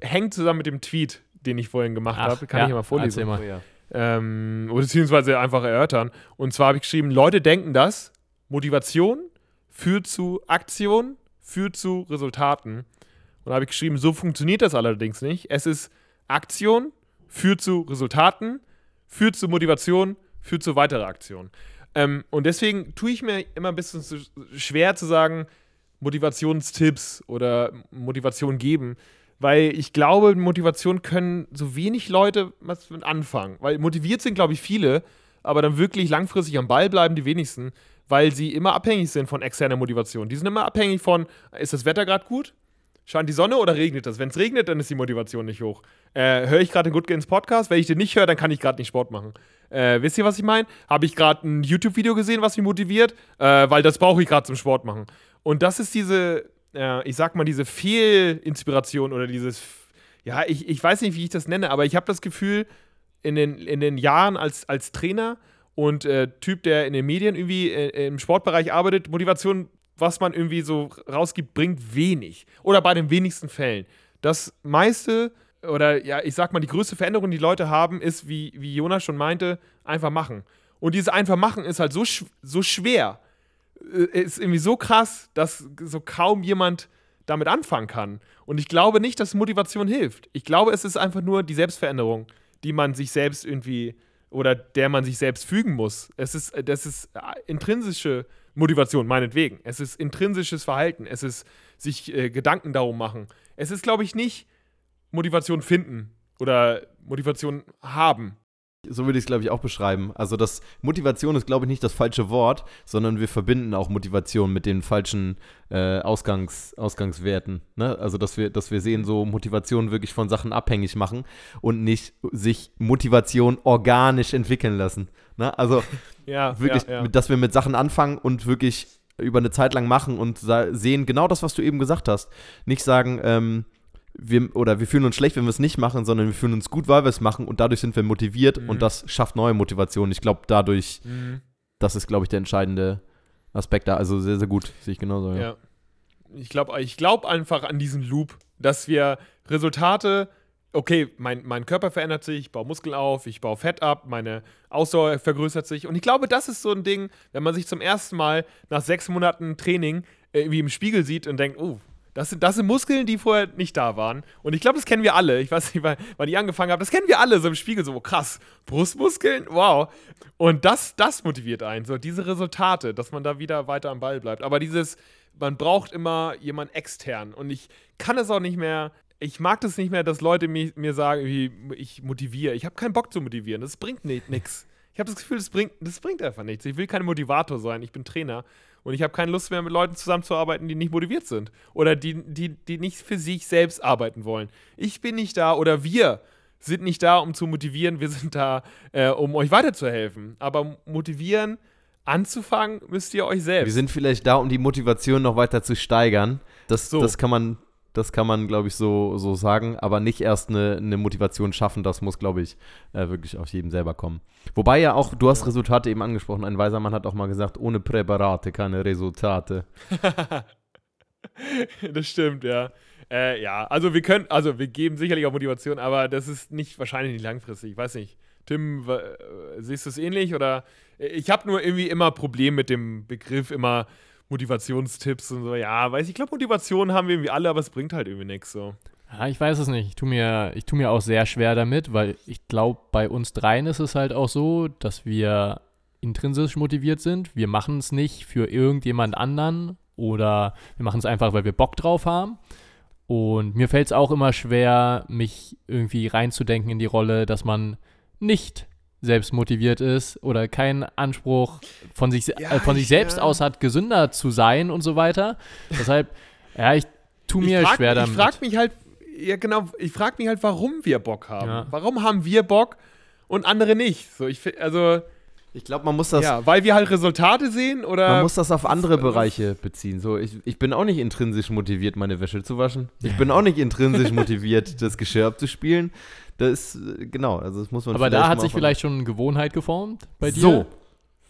S3: Hängt zusammen mit dem Tweet, den ich vorhin gemacht habe. Kann ja, ich ja mal vorlesen. Mal. Oh, ja ähm, beziehungsweise einfach erörtern. Und zwar habe ich geschrieben, Leute denken das, Motivation führt zu Aktion, führt zu Resultaten. Und da habe ich geschrieben, so funktioniert das allerdings nicht. Es ist Aktion, führt zu Resultaten, führt zu Motivation, führt zu weiterer Aktion. Ähm, und deswegen tue ich mir immer ein bisschen schwer zu sagen, Motivationstipps oder Motivation geben, weil ich glaube, Motivation können so wenig Leute was mit anfangen. Weil motiviert sind, glaube ich, viele, aber dann wirklich langfristig am Ball bleiben die wenigsten, weil sie immer abhängig sind von externer Motivation. Die sind immer abhängig von, ist das Wetter gerade gut? Scheint die Sonne oder regnet das? Wenn es regnet, dann ist die Motivation nicht hoch. Äh, höre ich gerade den Good Gains Podcast? Wenn ich den nicht höre, dann kann ich gerade nicht Sport machen. Äh, wisst ihr, was ich meine? Habe ich gerade ein YouTube-Video gesehen, was mich motiviert? Äh, weil das brauche ich gerade zum Sport machen. Und das ist diese, äh, ich sag mal, diese Fehlinspiration oder dieses, ja, ich, ich weiß nicht, wie ich das nenne, aber ich habe das Gefühl, in den, in den Jahren als, als Trainer und äh, Typ, der in den Medien irgendwie äh, im Sportbereich arbeitet, Motivation, was man irgendwie so rausgibt, bringt wenig. Oder bei den wenigsten Fällen. Das meiste oder ja, ich sag mal, die größte Veränderung, die Leute haben, ist, wie, wie Jonas schon meinte, einfach machen. Und dieses einfach machen ist halt so, so schwer. Äh, ist irgendwie so krass, dass so kaum jemand damit anfangen kann. Und ich glaube nicht, dass Motivation hilft. Ich glaube, es ist einfach nur die Selbstveränderung, die man sich selbst irgendwie oder der man sich selbst fügen muss. Es ist, das ist äh, intrinsische Motivation, meinetwegen. Es ist intrinsisches Verhalten. Es ist sich äh, Gedanken darum machen. Es ist, glaube ich, nicht Motivation finden oder Motivation haben.
S2: So würde ich es, glaube ich, auch beschreiben. Also das Motivation ist, glaube ich, nicht das falsche Wort, sondern wir verbinden auch Motivation mit den falschen äh, Ausgangs, Ausgangswerten. Ne? Also dass wir, dass wir sehen, so Motivation wirklich von Sachen abhängig machen und nicht sich Motivation organisch entwickeln lassen. Ne? Also *laughs* ja, wirklich, ja, ja. dass wir mit Sachen anfangen und wirklich über eine Zeit lang machen und sehen genau das, was du eben gesagt hast. Nicht sagen, ähm, wir, oder wir fühlen uns schlecht, wenn wir es nicht machen, sondern wir fühlen uns gut, weil wir es machen und dadurch sind wir motiviert mhm. und das schafft neue Motivation. Ich glaube, dadurch, mhm. das ist, glaube ich, der entscheidende Aspekt da. Also sehr, sehr gut, sehe ich genauso. Ja. ja.
S3: Ich glaube ich glaub einfach an diesen Loop, dass wir Resultate okay, mein, mein Körper verändert sich, ich baue Muskeln auf, ich baue Fett ab, meine Ausdauer vergrößert sich. Und ich glaube, das ist so ein Ding, wenn man sich zum ersten Mal nach sechs Monaten Training irgendwie im Spiegel sieht und denkt, oh, das sind, das sind Muskeln, die vorher nicht da waren. Und ich glaube, das kennen wir alle. Ich weiß nicht, wann, ich angefangen habe. Das kennen wir alle so im Spiegel. So, oh, krass, Brustmuskeln, wow. Und das, das motiviert einen. So, diese Resultate, dass man da wieder weiter am Ball bleibt. Aber dieses, man braucht immer jemanden extern. Und ich kann es auch nicht mehr. Ich mag das nicht mehr, dass Leute mir, mir sagen, ich motiviere. Ich habe keinen Bock zu motivieren. Das bringt nichts. Ich habe das Gefühl, das bringt, das bringt einfach nichts. Ich will kein Motivator sein. Ich bin Trainer. Und ich habe keine Lust mehr, mit Leuten zusammenzuarbeiten, die nicht motiviert sind. Oder die, die, die nicht für sich selbst arbeiten wollen. Ich bin nicht da oder wir sind nicht da, um zu motivieren. Wir sind da, äh, um euch weiterzuhelfen. Aber motivieren, anzufangen, müsst ihr euch selbst.
S2: Wir sind vielleicht da, um die Motivation noch weiter zu steigern. Das, so. das kann man das kann man, glaube ich, so, so sagen. Aber nicht erst eine, eine Motivation schaffen. Das muss, glaube ich, äh, wirklich aus jedem selber kommen. Wobei ja auch, du hast. Resultate eben angesprochen. Ein weiser Mann hat auch mal gesagt, ohne Präparate keine Resultate. *laughs*
S3: das stimmt, ja. Äh, ja, also wir können, also wir geben sicherlich auch Motivation, aber das ist nicht wahrscheinlich nicht langfristig. Ich weiß nicht. Tim, äh, siehst du es ähnlich? Oder ich habe nur irgendwie immer Probleme mit dem Begriff immer Motivationstipps und so. Ja, weiß ich, glaube, Motivation haben wir irgendwie alle, aber es bringt halt irgendwie nichts so.
S1: Ja, ich weiß es nicht. Ich tue mir, ich tu mir auch sehr schwer damit, weil ich glaube, bei uns dreien ist es halt auch so, dass wir intrinsisch motiviert sind. Wir machen es nicht für irgendjemand anderen oder wir machen es einfach, weil wir Bock drauf haben. Und mir fällt es auch immer schwer, mich irgendwie reinzudenken in die Rolle, dass man nicht selbst motiviert ist oder keinen Anspruch von sich, ja, äh, von sich selbst ja. aus hat, gesünder zu sein und so weiter. Deshalb, *laughs* ja, ich tue mir
S3: ich frag,
S1: schwer damit.
S3: Ich frage mich halt, ja genau, ich frage mich halt, warum wir Bock haben. Ja. Warum haben wir Bock und andere nicht? So, ich also
S2: ich glaube, man muss das.
S3: Ja, weil wir halt Resultate sehen oder.
S2: Man muss das auf andere Bereiche beziehen. So, ich, ich bin auch nicht intrinsisch motiviert, meine Wäsche zu waschen. Ich *laughs* bin auch nicht intrinsisch motiviert, das Geschirr abzuspielen. Das ist, genau, also das muss man
S1: Aber da hat sich vielleicht schon eine Gewohnheit geformt bei dir.
S2: So.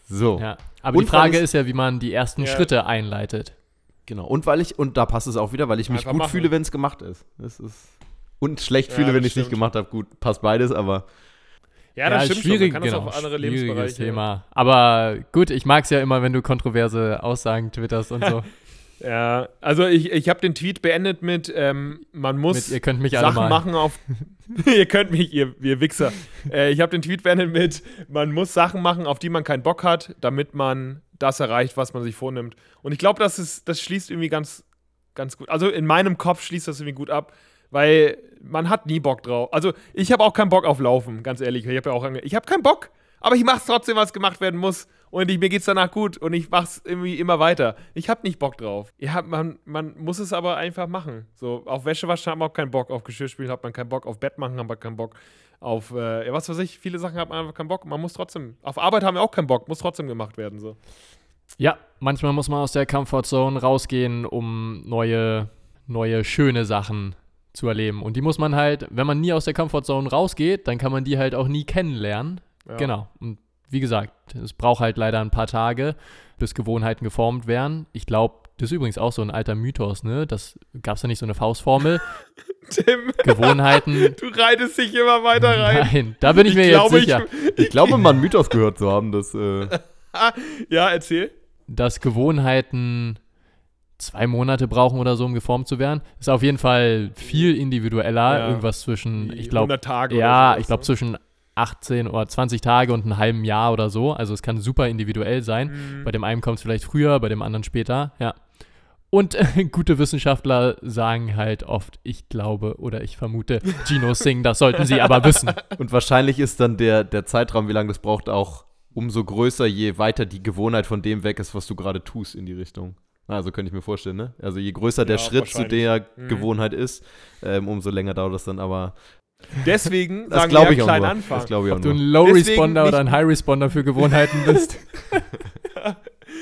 S2: So.
S1: Ja. Aber und die Frage ist ja, wie man die ersten ja. Schritte einleitet.
S2: Genau. Und weil ich, und da passt es auch wieder, weil ich mich Einfach gut machen. fühle, wenn es gemacht ist. Das ist. Und schlecht fühle, wenn ich es nicht gemacht habe. Gut, passt beides, aber.
S3: Ja, das ja, stimmt schwierig, schon. Man kann genau, das auf andere Lebensbereiche.
S1: Thema. Aber gut, ich mag es ja immer, wenn du kontroverse Aussagen twitterst und so. *laughs*
S3: Ja, also ich, ich habe den Tweet beendet mit, ähm, man muss
S1: mit, ihr könnt mich
S3: Sachen machen auf. *laughs* *laughs* ihr könnt mich, ihr, ihr Wichser. äh, ich habe den Tweet beendet mit, man muss Sachen machen, auf die man keinen Bock hat, damit man das erreicht, was man sich vornimmt. Und ich glaube, das, das schließt irgendwie ganz, ganz gut. Also in meinem Kopf schließt das irgendwie gut ab, weil man hat nie Bock drauf. Also ich habe auch keinen Bock auf Laufen, ganz ehrlich. Ich habe ja auch, ich habe keinen Bock, aber ich mache es trotzdem, was gemacht werden muss und ich, mir geht's danach gut und ich mach's irgendwie immer weiter. Ich hab nicht Bock drauf. Ja, man, man muss es aber einfach machen. So, auf Wäsche waschen hat man auch keinen Bock, auf Geschirrspülen hat man keinen Bock, auf Bett machen hat man keinen Bock, auf, äh, was weiß ich, viele Sachen hat man einfach keinen Bock. Man muss trotzdem, auf Arbeit haben wir auch keinen Bock, muss trotzdem gemacht werden, so.
S1: Ja, manchmal muss man aus der Comfortzone rausgehen, um neue, neue, schöne Sachen zu erleben. Und die muss man halt, wenn man nie aus der Comfortzone rausgeht, dann kann man die halt auch nie kennenlernen. Ja. Genau. Und wie gesagt, es braucht halt leider ein paar Tage, bis Gewohnheiten geformt werden. Ich glaube, das ist übrigens auch so ein alter Mythos, ne? Das gab es da nicht so eine Faustformel. *laughs* Tim, Gewohnheiten.
S3: du reitest dich immer weiter rein.
S1: Nein, da bin ich, ich mir glaube, jetzt sicher.
S2: Ich, ich glaube, man Mythos gehört zu haben, dass. Äh *laughs*
S3: ja, erzähl.
S1: Dass Gewohnheiten zwei Monate brauchen oder so, um geformt zu werden. Ist auf jeden Fall viel individueller. Ja. Irgendwas zwischen, ich glaube, ja, so, ich glaube zwischen 18 oder 20 Tage und ein halben Jahr oder so. Also es kann super individuell sein. Mhm. Bei dem einen kommt es vielleicht früher, bei dem anderen später, ja. Und äh, *laughs* gute Wissenschaftler sagen halt oft, ich glaube oder ich vermute, Gino Singh, das sollten sie aber wissen. *laughs*
S2: Und wahrscheinlich ist dann der, der Zeitraum, wie lange das braucht, auch umso größer, je weiter die Gewohnheit von dem weg ist, was du gerade tust in die Richtung. Also könnte ich mir vorstellen, ne? Also je größer der ja, Schritt zu der mhm. Gewohnheit ist, ähm, umso länger dauert das dann. Aber
S3: Deswegen *laughs*
S2: das sagen wir
S3: ich klein
S2: nur.
S3: Anfang.
S2: Das ich
S1: Ob du ein Low-Responder oder ein High-Responder für Gewohnheiten bist. *laughs*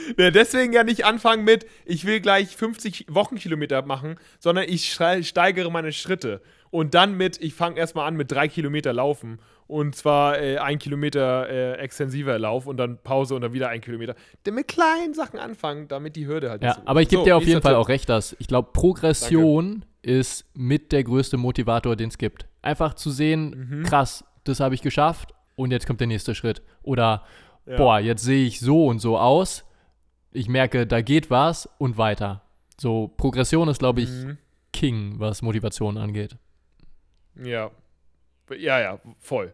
S1: *laughs*
S3: Ja, deswegen ja nicht anfangen mit, ich will gleich 50 Wochenkilometer machen, sondern ich steigere meine Schritte. Und dann mit, ich fange erstmal an mit drei Kilometer laufen. Und zwar äh, ein Kilometer äh, extensiver Lauf und dann Pause und dann wieder ein Kilometer. Denn mit kleinen Sachen anfangen, damit die Hürde halt
S1: Ja, so aber ich gebe so, dir auf jeden Fall Tipp. auch recht, dass ich glaube, Progression Danke. ist mit der größte Motivator, den es gibt. Einfach zu sehen, mhm. krass, das habe ich geschafft und jetzt kommt der nächste Schritt. Oder, ja. boah, jetzt sehe ich so und so aus. Ich merke, da geht was und weiter. So, Progression ist, glaube ich, mhm. King, was Motivation angeht.
S3: Ja. Ja, ja, voll.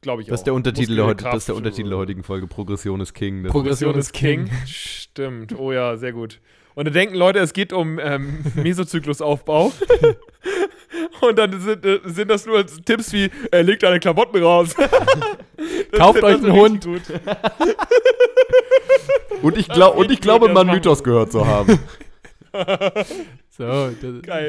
S3: Glaube ich
S2: das auch. Ist der Untertitel der, das ist der Untertitel der heutigen Folge. Progression ist King.
S3: Das Progression ist King. Stimmt. Oh ja, sehr gut. Und dann denken Leute, es geht um ähm, *laughs* Mesozyklusaufbau. *laughs* Und dann sind, äh, sind, das nur Tipps wie, äh, leg deine Klamotten raus. *laughs*
S1: Kauft euch einen Hund.
S2: und ich, glaub, und ich glaube, man Mythos gehört zu haben.
S1: so,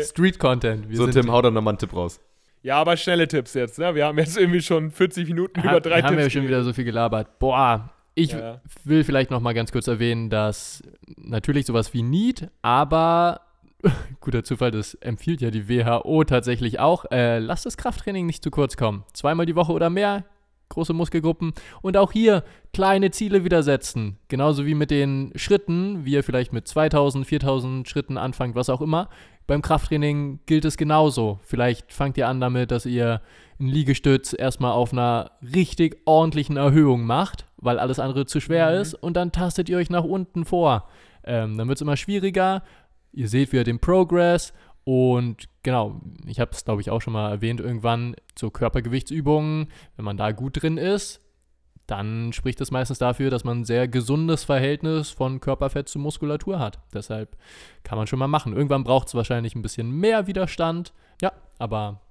S1: Street-Content.
S2: So, Tim, hau dann nochmal einen Tipp raus.
S3: Ja, aber schnelle Tipps jetzt. Ne? Wir haben jetzt irgendwie schon 40 Minuten ha über drei
S1: haben Tipps. Haben wir schon wieder so viel gelabert. Boah, ich ja. will vielleicht noch mal ganz kurz erwähnen, dass natürlich sowas wie Need, aber *laughs* guter Zufall, das empfiehlt ja die WHO tatsächlich auch. Äh, lasst das Krafttraining nicht zu kurz kommen. Zweimal die Woche oder mehr, große Muskelgruppen. Und auch hier kleine Ziele wieder setzen. Genauso wie mit den Schritten, wie ihr vielleicht mit 2000, 4000 Schritten anfangt, was auch immer. Beim Krafttraining gilt es genauso. Vielleicht fangt ihr an damit, dass ihr einen Liegestütz erstmal auf einer richtig ordentlichen Erhöhung macht, weil alles andere zu schwer mhm. ist. Und dann tastet ihr euch nach unten vor. Ähm, dann wird es immer schwieriger. Ihr seht wieder den Progress. Und genau, ich habe es, glaube ich, auch schon mal erwähnt irgendwann, so Körpergewichtsübungen, wenn man da gut drin ist, dann spricht es meistens dafür, dass man ein sehr gesundes Verhältnis von Körperfett zu Muskulatur hat. Deshalb kann man schon mal machen. Irgendwann braucht es wahrscheinlich ein bisschen mehr Widerstand. Ja, aber.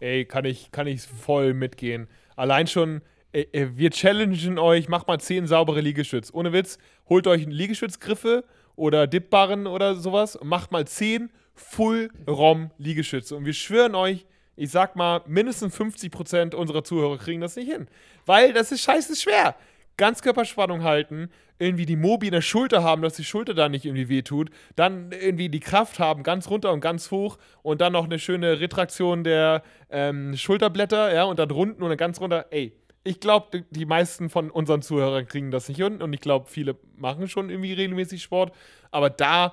S3: Ey, kann ich, kann ich voll mitgehen. Allein schon, ey, wir challengen euch, macht mal 10 saubere Liegestütz. Ohne Witz, holt euch Liegestützgriffe oder Dipbarren oder sowas macht mal 10 Full-ROM-Liegestütze. Und wir schwören euch, ich sag mal, mindestens 50% unserer Zuhörer kriegen das nicht hin. Weil das ist scheiße schwer. Ganzkörperspannung halten, irgendwie die Mobi in der Schulter haben, dass die Schulter da nicht irgendwie wehtut, dann irgendwie die Kraft haben, ganz runter und ganz hoch und dann noch eine schöne Retraktion der ähm, Schulterblätter, ja, und dann unten und dann ganz runter. Ey, ich glaube, die meisten von unseren Zuhörern kriegen das nicht hin und ich glaube, viele machen schon irgendwie regelmäßig Sport, aber da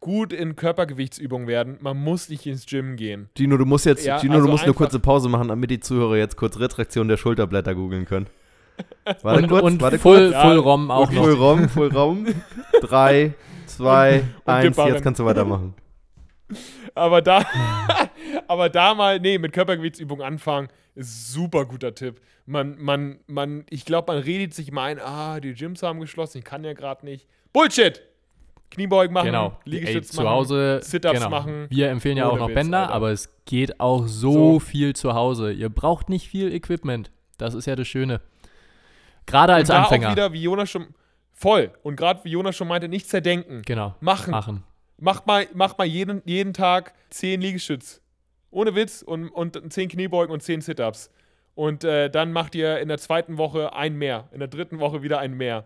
S3: gut in Körpergewichtsübungen werden. Man muss nicht ins Gym gehen.
S2: Gino, du musst jetzt, ja, Gino, also du musst eine kurze Pause machen, damit die Zuhörer jetzt kurz Retraktion der Schulterblätter googeln können.
S1: Warte und, kurz, und warte Full, kurz. Full ROM auch
S2: noch. Full ROM, Full ROM. *laughs* Drei, zwei, und, eins, jetzt kannst du weitermachen.
S3: Aber da, *laughs* aber da mal, nee, mit Körpergewichtsübungen anfangen, ist super guter Tipp. Man, man, man, ich glaube, man redet sich mal ein, ah, die Gyms haben geschlossen, ich kann ja gerade nicht. Bullshit! Kniebeugen machen, genau. Liegestütz
S1: machen, zu Hause,
S3: Sit-Ups genau. machen.
S1: Wir empfehlen ja auch noch Bänder, Alter. aber es geht auch so, so, viel zu Hause. Ihr braucht nicht viel Equipment. Das ist ja das Schöne. Gerade als
S3: und da
S1: Anfänger.
S3: auch wieder, wie Jonas schon, voll. Und gerade wie Jonas schon meinte, nicht zerdenken.
S1: Genau.
S3: Machen.
S1: Machen.
S3: Macht mal, macht mal jeden, jeden Tag 10 Liegestütz. Ohne Witz. Und, und 10 Kniebeugen und 10 Sit-Ups. Und äh, dann macht ihr in der zweiten Woche ein mehr. In der dritten Woche wieder ein mehr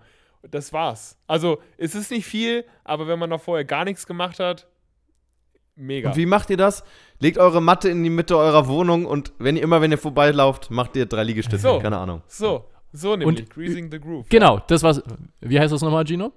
S3: das war's. Also, es ist nicht viel, aber wenn man noch vorher gar nichts gemacht hat, mega.
S2: Und wie macht ihr das? Legt eure Matte in die Mitte eurer Wohnung und wenn ihr immer, wenn ihr vorbeilauft, macht ihr drei Liegestütze. So, Keine Ahnung.
S3: So, so nämlich. Und, Greasing the Groove.
S1: Genau, das war's. Wie heißt das nochmal, Gino?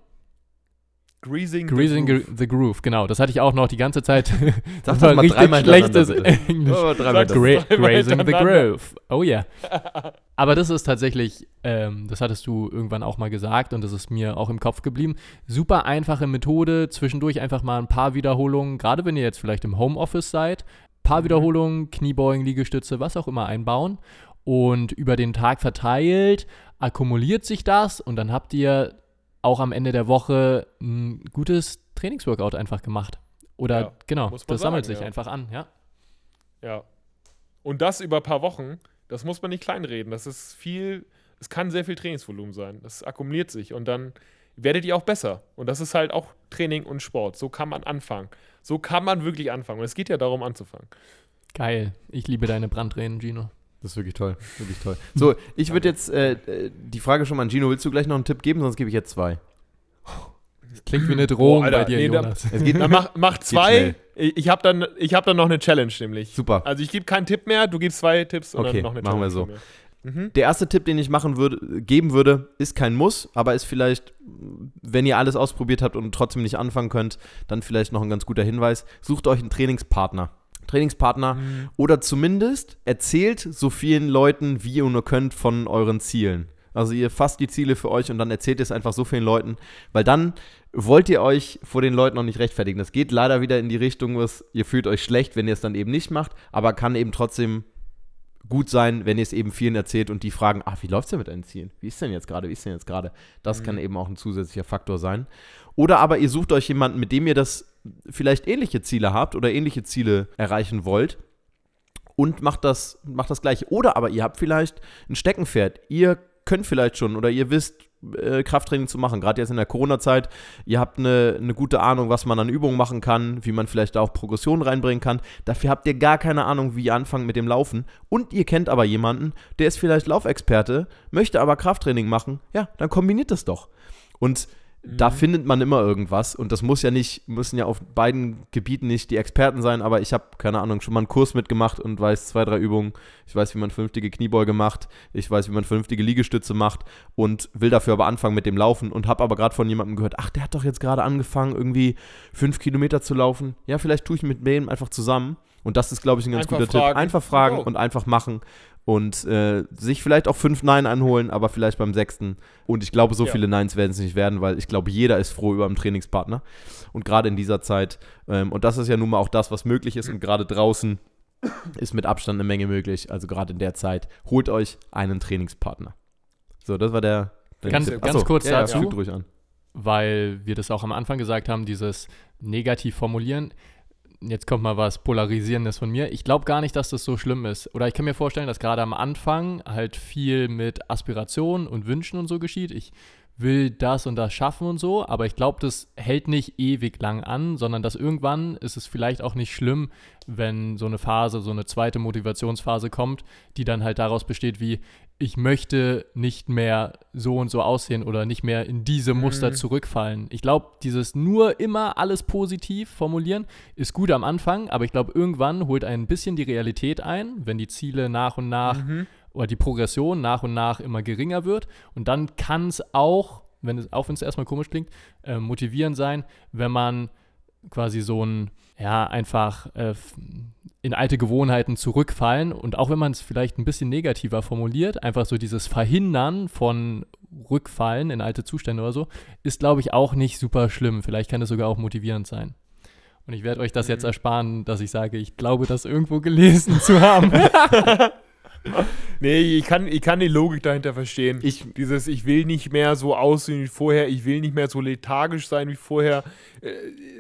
S3: Greasing,
S1: Greasing the, groove. the, groove. genau. Das hatte ich auch noch die ganze Zeit. *laughs*
S2: das war richtig schlechtes
S1: Englisch. Oh, Gra Grazing the Groove. Oh ja. Yeah. *laughs* Aber das ist tatsächlich, ähm, das hattest du irgendwann auch mal gesagt und das ist mir auch im Kopf geblieben. Super einfache Methode, zwischendurch einfach mal ein paar Wiederholungen, gerade wenn ihr jetzt vielleicht im Homeoffice seid, paar mhm. Wiederholungen, Kniebeugen, Liegestütze, was auch immer einbauen und über den Tag verteilt akkumuliert sich das und dann habt ihr auch am Ende der Woche ein gutes Trainingsworkout einfach gemacht. Oder ja, genau, das sagen, sammelt sich ja. einfach an, ja.
S3: Ja. Und das über ein paar Wochen, das muss man nicht kleinreden. Das ist viel, es kann sehr viel Trainingsvolumen sein. Das akkumuliert sich und dann werdet ihr auch besser. Und das ist halt auch Training und Sport. So kann man anfangen. So kann man wirklich anfangen. Und es geht ja darum, anzufangen.
S1: Geil. Ich liebe deine Brandreden, Gino.
S2: Das ist wirklich toll. Wirklich toll. So, ich würde jetzt äh, die Frage schon mal an Gino. Willst du gleich noch einen Tipp geben? Sonst gebe ich jetzt zwei.
S1: Klingt wie eine Drohung oh, Alter, bei dir, nee, Jonas.
S3: Da, es geht, dann mach, mach *laughs* zwei. Ich habe dann, hab dann noch eine Challenge nämlich.
S2: Super.
S3: Also ich gebe keinen Tipp mehr, du gibst zwei Tipps
S2: und okay, dann noch eine Challenge. machen wir so. Mhm. Der erste Tipp, den ich machen würde, geben würde, ist kein Muss, aber ist vielleicht, wenn ihr alles ausprobiert habt und trotzdem nicht anfangen könnt, dann vielleicht noch ein ganz guter Hinweis. Sucht euch einen Trainingspartner. Trainingspartner mhm. oder zumindest erzählt so vielen Leuten, wie ihr nur könnt, von euren Zielen. Also ihr fasst die Ziele für euch und dann erzählt es einfach so vielen Leuten, weil dann wollt ihr euch vor den Leuten noch nicht rechtfertigen. Das geht leider wieder in die Richtung, was ihr fühlt euch schlecht, wenn ihr es dann eben nicht macht, aber kann eben trotzdem gut sein, wenn ihr es eben vielen erzählt und die fragen, ach, wie läuft es denn mit deinen Zielen? Wie ist denn jetzt gerade? Wie ist denn jetzt gerade? Das mhm. kann eben auch ein zusätzlicher Faktor sein. Oder aber ihr sucht euch jemanden, mit dem ihr das vielleicht ähnliche Ziele habt oder ähnliche Ziele erreichen wollt und macht das, macht das gleiche. Oder aber ihr habt vielleicht ein Steckenpferd. Ihr könnt vielleicht schon oder ihr wisst, äh, Krafttraining zu machen, gerade jetzt in der Corona-Zeit. Ihr habt eine, eine gute Ahnung, was man an Übungen machen kann, wie man vielleicht auch Progression reinbringen kann. Dafür habt ihr gar keine Ahnung, wie ihr anfangt mit dem Laufen. Und ihr kennt aber jemanden, der ist vielleicht Laufexperte, möchte aber Krafttraining machen. Ja, dann kombiniert das doch. Und da mhm. findet man immer irgendwas und das muss ja nicht, müssen ja auf beiden Gebieten nicht die Experten sein, aber ich habe, keine Ahnung, schon mal einen Kurs mitgemacht und weiß zwei, drei Übungen. Ich weiß, wie man vernünftige Kniebeuge macht, ich weiß, wie man vernünftige Liegestütze macht und will dafür aber anfangen mit dem Laufen und habe aber gerade von jemandem gehört, ach, der hat doch jetzt gerade angefangen, irgendwie fünf Kilometer zu laufen. Ja, vielleicht tue ich mit dem einfach zusammen. Und das ist, glaube ich, ein ganz einfach guter fragen. Tipp. Einfach fragen oh. und einfach machen und äh, sich vielleicht auch fünf Nein anholen, aber vielleicht beim sechsten. Und ich glaube, so ja. viele Neins werden es nicht werden, weil ich glaube, jeder ist froh über einen Trainingspartner. Und gerade in dieser Zeit, ähm, und das ist ja nun mal auch das, was möglich ist, und gerade draußen ist mit Abstand eine Menge möglich. Also gerade in der Zeit, holt euch einen Trainingspartner. So, das war der.
S1: der ganz, ganz kurz ja, dazu, ja, weil wir das auch am Anfang gesagt haben, dieses negativ formulieren jetzt kommt mal was Polarisierendes von mir. Ich glaube gar nicht, dass das so schlimm ist. Oder ich kann mir vorstellen, dass gerade am Anfang halt viel mit Aspirationen und Wünschen und so geschieht. Ich will das und das schaffen und so, aber ich glaube, das hält nicht ewig lang an, sondern dass irgendwann ist es vielleicht auch nicht schlimm, wenn so eine Phase, so eine zweite Motivationsphase kommt, die dann halt daraus besteht wie, ich möchte nicht mehr so und so aussehen oder nicht mehr in diese Muster mhm. zurückfallen. Ich glaube, dieses nur immer alles positiv formulieren ist gut am Anfang, aber ich glaube, irgendwann holt ein bisschen die Realität ein, wenn die Ziele nach und nach mhm. Oder die Progression nach und nach immer geringer wird. Und dann kann es auch, wenn es, auch wenn es erstmal komisch klingt, äh, motivierend sein, wenn man quasi so ein, ja, einfach äh, in alte Gewohnheiten zurückfallen. Und auch wenn man es vielleicht ein bisschen negativer formuliert, einfach so dieses Verhindern von Rückfallen in alte Zustände oder so, ist, glaube ich, auch nicht super schlimm. Vielleicht kann es sogar auch motivierend sein. Und ich werde euch das jetzt mhm. ersparen, dass ich sage, ich glaube, das irgendwo gelesen zu haben. *laughs*
S3: nee, ich kann, ich kann die Logik dahinter verstehen. Ich, Dieses, ich will nicht mehr so aussehen wie vorher, ich will nicht mehr so lethargisch sein wie vorher. Äh,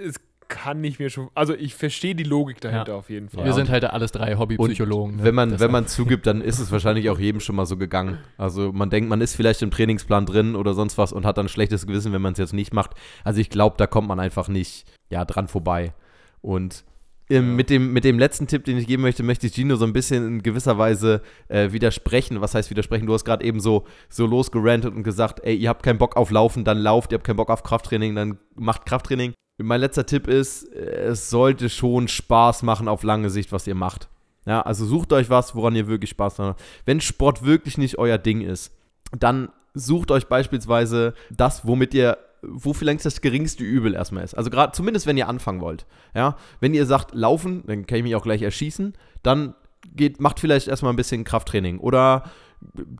S3: es kann ich mir schon. Also ich verstehe die Logik dahinter ja. auf jeden Fall.
S1: Wir sind halt alles drei Hobbypsychologen.
S2: Ne? Wenn man, wenn man zugibt, dann ist es wahrscheinlich auch jedem schon mal so gegangen. Also man denkt, man ist vielleicht im Trainingsplan drin oder sonst was und hat dann ein schlechtes Gewissen, wenn man es jetzt nicht macht. Also ich glaube, da kommt man einfach nicht ja, dran vorbei. Und ja. mit, dem, mit dem letzten Tipp, den ich geben möchte, möchte ich Gino so ein bisschen in gewisser Weise äh, widersprechen. Was heißt widersprechen? Du hast gerade eben so, so losgerantet und gesagt, ey, ihr habt keinen Bock auf Laufen, dann lauft, ihr habt keinen Bock auf Krafttraining, dann macht Krafttraining. Mein letzter Tipp ist, es sollte schon Spaß machen auf lange Sicht, was ihr macht. Ja, also sucht euch was, woran ihr wirklich Spaß habt. Wenn Sport wirklich nicht euer Ding ist, dann sucht euch beispielsweise das, womit ihr, wo vielleicht das geringste Übel erstmal ist. Also gerade, zumindest wenn ihr anfangen wollt. Ja, wenn ihr sagt, laufen, dann kann ich mich auch gleich erschießen, dann geht, macht vielleicht erstmal ein bisschen Krafttraining oder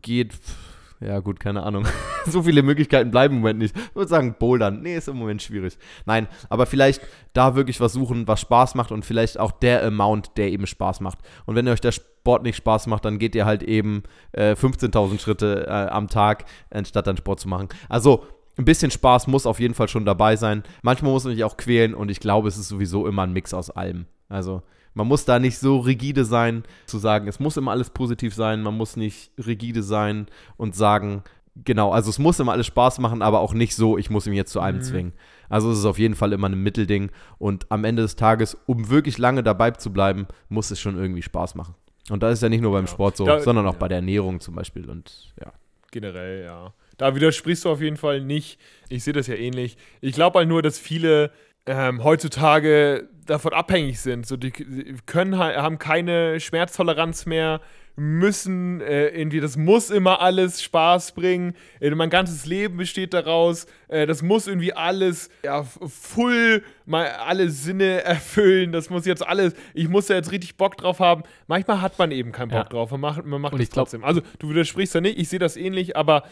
S2: geht ja, gut, keine Ahnung. *laughs* so viele Möglichkeiten bleiben im Moment nicht. Ich würde sagen, Bouldern. Nee, ist im Moment schwierig. Nein, aber vielleicht da wirklich was suchen, was Spaß macht und vielleicht auch der Amount, der eben Spaß macht. Und wenn euch der Sport nicht Spaß macht, dann geht ihr halt eben äh, 15.000 Schritte äh, am Tag, anstatt dann Sport zu machen. Also, ein bisschen Spaß muss auf jeden Fall schon dabei sein. Manchmal muss man sich auch quälen und ich glaube, es ist sowieso immer ein Mix aus allem. Also, man muss da nicht so rigide sein, zu sagen, es muss immer alles positiv sein. Man muss nicht rigide sein und sagen, genau, also es muss immer alles Spaß machen, aber auch nicht so, ich muss ihn jetzt zu einem mhm. zwingen. Also es ist auf jeden Fall immer ein Mittelding. Und am Ende des Tages, um wirklich lange dabei zu bleiben, muss es schon irgendwie Spaß machen. Und das ist ja nicht nur beim ja. Sport so, da, sondern auch ja. bei der Ernährung zum Beispiel. Und ja.
S3: Generell, ja. Da widersprichst du auf jeden Fall nicht. Ich sehe das ja ähnlich. Ich glaube halt nur, dass viele ähm, heutzutage davon abhängig sind. So, die, können haben keine Schmerztoleranz mehr, müssen äh, irgendwie, das muss immer alles Spaß bringen. Äh, mein ganzes Leben besteht daraus. Äh, das muss irgendwie alles ja, full, mal alle Sinne *laughs* erfüllen. Das muss jetzt alles, ich muss da jetzt richtig Bock drauf haben. Manchmal hat man eben keinen Bock ja. drauf. Man macht, man macht es trotzdem. Also, du widersprichst da nicht, ich sehe das ähnlich, aber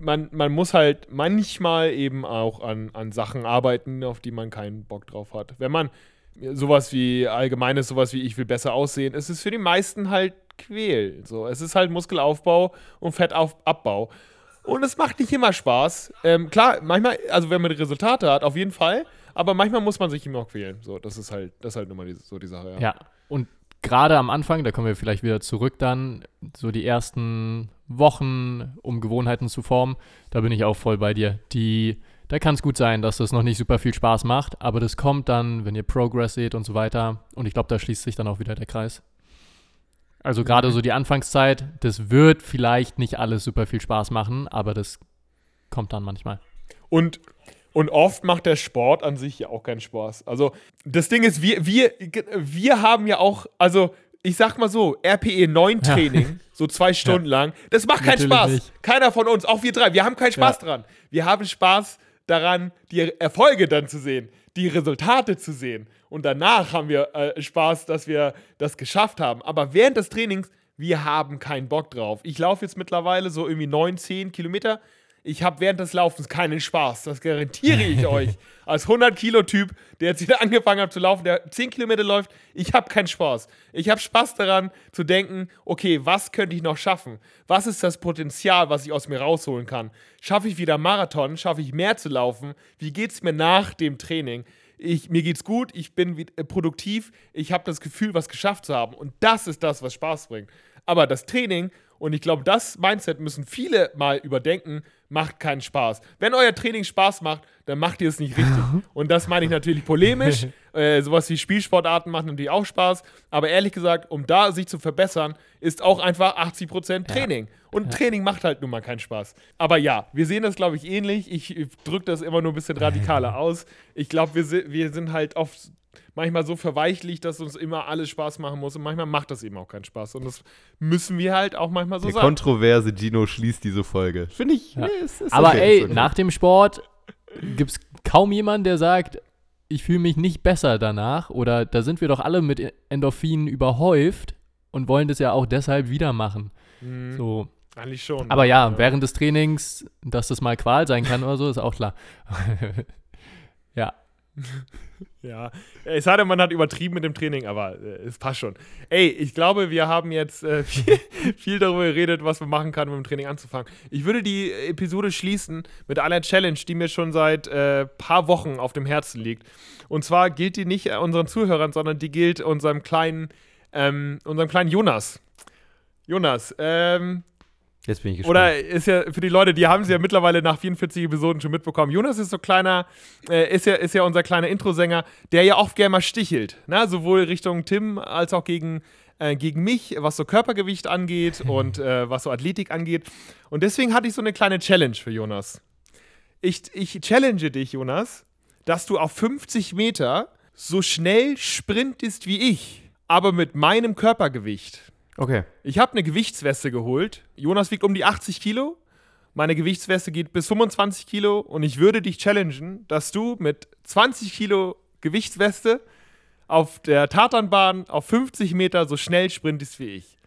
S3: man, man muss halt manchmal eben auch an, an Sachen arbeiten, auf die man keinen Bock drauf hat. Wenn man sowas wie allgemeines, sowas wie ich will besser aussehen, ist es für die meisten halt quäl. So, es ist halt Muskelaufbau und Fettabbau. Und es macht nicht immer Spaß. Ähm, klar, manchmal, also wenn man Resultate hat, auf jeden Fall. Aber manchmal muss man sich immer auch quälen. So, das ist halt, das ist halt immer die, so die Sache.
S1: Ja, ja und gerade am Anfang, da kommen wir vielleicht wieder zurück dann, so die ersten Wochen, um Gewohnheiten zu formen, da bin ich auch voll bei dir. Die, da kann es gut sein, dass das noch nicht super viel Spaß macht, aber das kommt dann, wenn ihr Progress seht und so weiter. Und ich glaube, da schließt sich dann auch wieder der Kreis. Also gerade so die Anfangszeit, das wird vielleicht nicht alles super viel Spaß machen, aber das kommt dann manchmal.
S3: Und, und oft macht der Sport an sich ja auch keinen Spaß. Also das Ding ist, wir, wir, wir haben ja auch, also ich sag mal so, RPE 9 Training, ja. so zwei *laughs* Stunden ja. lang, das macht keinen Spaß. Nicht. Keiner von uns, auch wir drei, wir haben keinen Spaß ja. dran. Wir haben Spaß daran, die Erfolge dann zu sehen, die Resultate zu sehen. Und danach haben wir äh, Spaß, dass wir das geschafft haben. Aber während des Trainings, wir haben keinen Bock drauf. Ich laufe jetzt mittlerweile so irgendwie 9, 10 Kilometer ich habe während des Laufens keinen Spaß. Das garantiere ich euch. *laughs* Als 100-Kilo-Typ, der jetzt wieder *laughs* angefangen hat zu laufen, der 10 Kilometer läuft, ich habe keinen Spaß. Ich habe Spaß daran zu denken, okay, was könnte ich noch schaffen? Was ist das Potenzial, was ich aus mir rausholen kann? Schaffe ich wieder Marathon? Schaffe ich mehr zu laufen? Wie geht es mir nach dem Training? Ich, mir geht's gut, ich bin äh, produktiv, ich habe das Gefühl, was geschafft zu haben. Und das ist das, was Spaß bringt. Aber das Training, und ich glaube, das Mindset müssen viele mal überdenken, macht keinen Spaß. Wenn euer Training Spaß macht, dann macht ihr es nicht richtig. *laughs* Und das meine ich natürlich polemisch. *laughs* äh, sowas wie Spielsportarten machen natürlich auch Spaß. Aber ehrlich gesagt, um da sich zu verbessern, ist auch einfach 80% Training. Ja. Und ja. Training macht halt nun mal keinen Spaß. Aber ja, wir sehen das, glaube ich, ähnlich. Ich drücke das immer nur ein bisschen radikaler aus. Ich glaube, wir, wir sind halt oft manchmal so verweichlich, dass uns immer alles Spaß machen muss und manchmal macht das eben auch keinen Spaß. Und das müssen wir halt auch manchmal so
S2: Der
S3: sagen.
S2: Kontroverse Gino schließt diese Folge.
S1: Finde ich. Ja. Nee, ist, ist Aber okay, ey, okay. nach dem Sport gibt es kaum jemanden, der sagt, ich fühle mich nicht besser danach oder da sind wir doch alle mit Endorphinen überhäuft und wollen das ja auch deshalb wieder machen. Mhm. So.
S3: Eigentlich schon.
S1: Aber ja, ja, während des Trainings, dass das mal Qual sein kann oder so, ist auch klar. *laughs* ja. *laughs*
S3: ja, es sei denn, man hat übertrieben mit dem Training, aber äh, es passt schon. Ey, ich glaube, wir haben jetzt äh, *laughs* viel, viel, darüber geredet, was man machen kann, um dem Training anzufangen. Ich würde die Episode schließen mit einer Challenge, die mir schon seit äh, paar Wochen auf dem Herzen liegt. Und zwar gilt die nicht unseren Zuhörern, sondern die gilt unserem kleinen, ähm, unserem kleinen Jonas. Jonas, ähm,
S2: Jetzt bin ich gespannt.
S3: Oder ist ja für die Leute, die haben sie ja mittlerweile nach 44 Episoden schon mitbekommen. Jonas ist so kleiner, äh, ist, ja, ist ja unser kleiner Introsänger, der ja oft gerne mal stichelt. Ne? Sowohl Richtung Tim als auch gegen, äh, gegen mich, was so Körpergewicht angeht *laughs* und äh, was so Athletik angeht. Und deswegen hatte ich so eine kleine Challenge für Jonas. Ich, ich challenge dich, Jonas, dass du auf 50 Meter so schnell sprintest wie ich, aber mit meinem Körpergewicht.
S2: Okay.
S3: Ich habe eine Gewichtsweste geholt. Jonas wiegt um die 80 Kilo. Meine Gewichtsweste geht bis 25 Kilo und ich würde dich challengen, dass du mit 20 Kilo Gewichtsweste auf der Tatanbahn auf 50 Meter so schnell sprintest wie ich.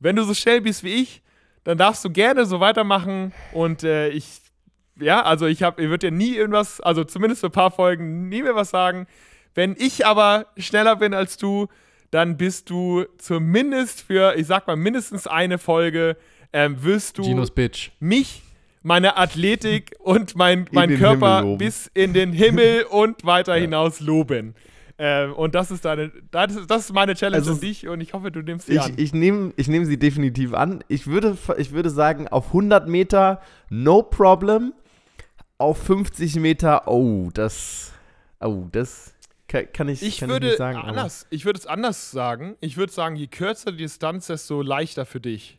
S3: Wenn du so schnell bist wie ich, dann darfst du gerne so weitermachen und äh, ich, ja, also ich habe, ich würde dir nie irgendwas, also zumindest für ein paar Folgen nie mehr was sagen. Wenn ich aber schneller bin als du, dann bist du zumindest für, ich sag mal, mindestens eine Folge, ähm, wirst du mich, meine Athletik und mein, mein Körper bis in den Himmel *laughs* und weiter ja. hinaus loben. Ähm, und das ist deine, das ist, das ist meine Challenge also, an dich und ich hoffe, du nimmst sie
S2: ich,
S3: an.
S2: Ich nehme ich nehm sie definitiv an. Ich würde, ich würde sagen, auf 100 Meter no problem. Auf 50 Meter, oh, das, oh, das, kann, ich,
S3: ich
S2: kann
S3: würde
S2: ich nicht sagen.
S3: Anders, ich würde es anders sagen. Ich würde sagen, je kürzer die Distanz, desto leichter für dich.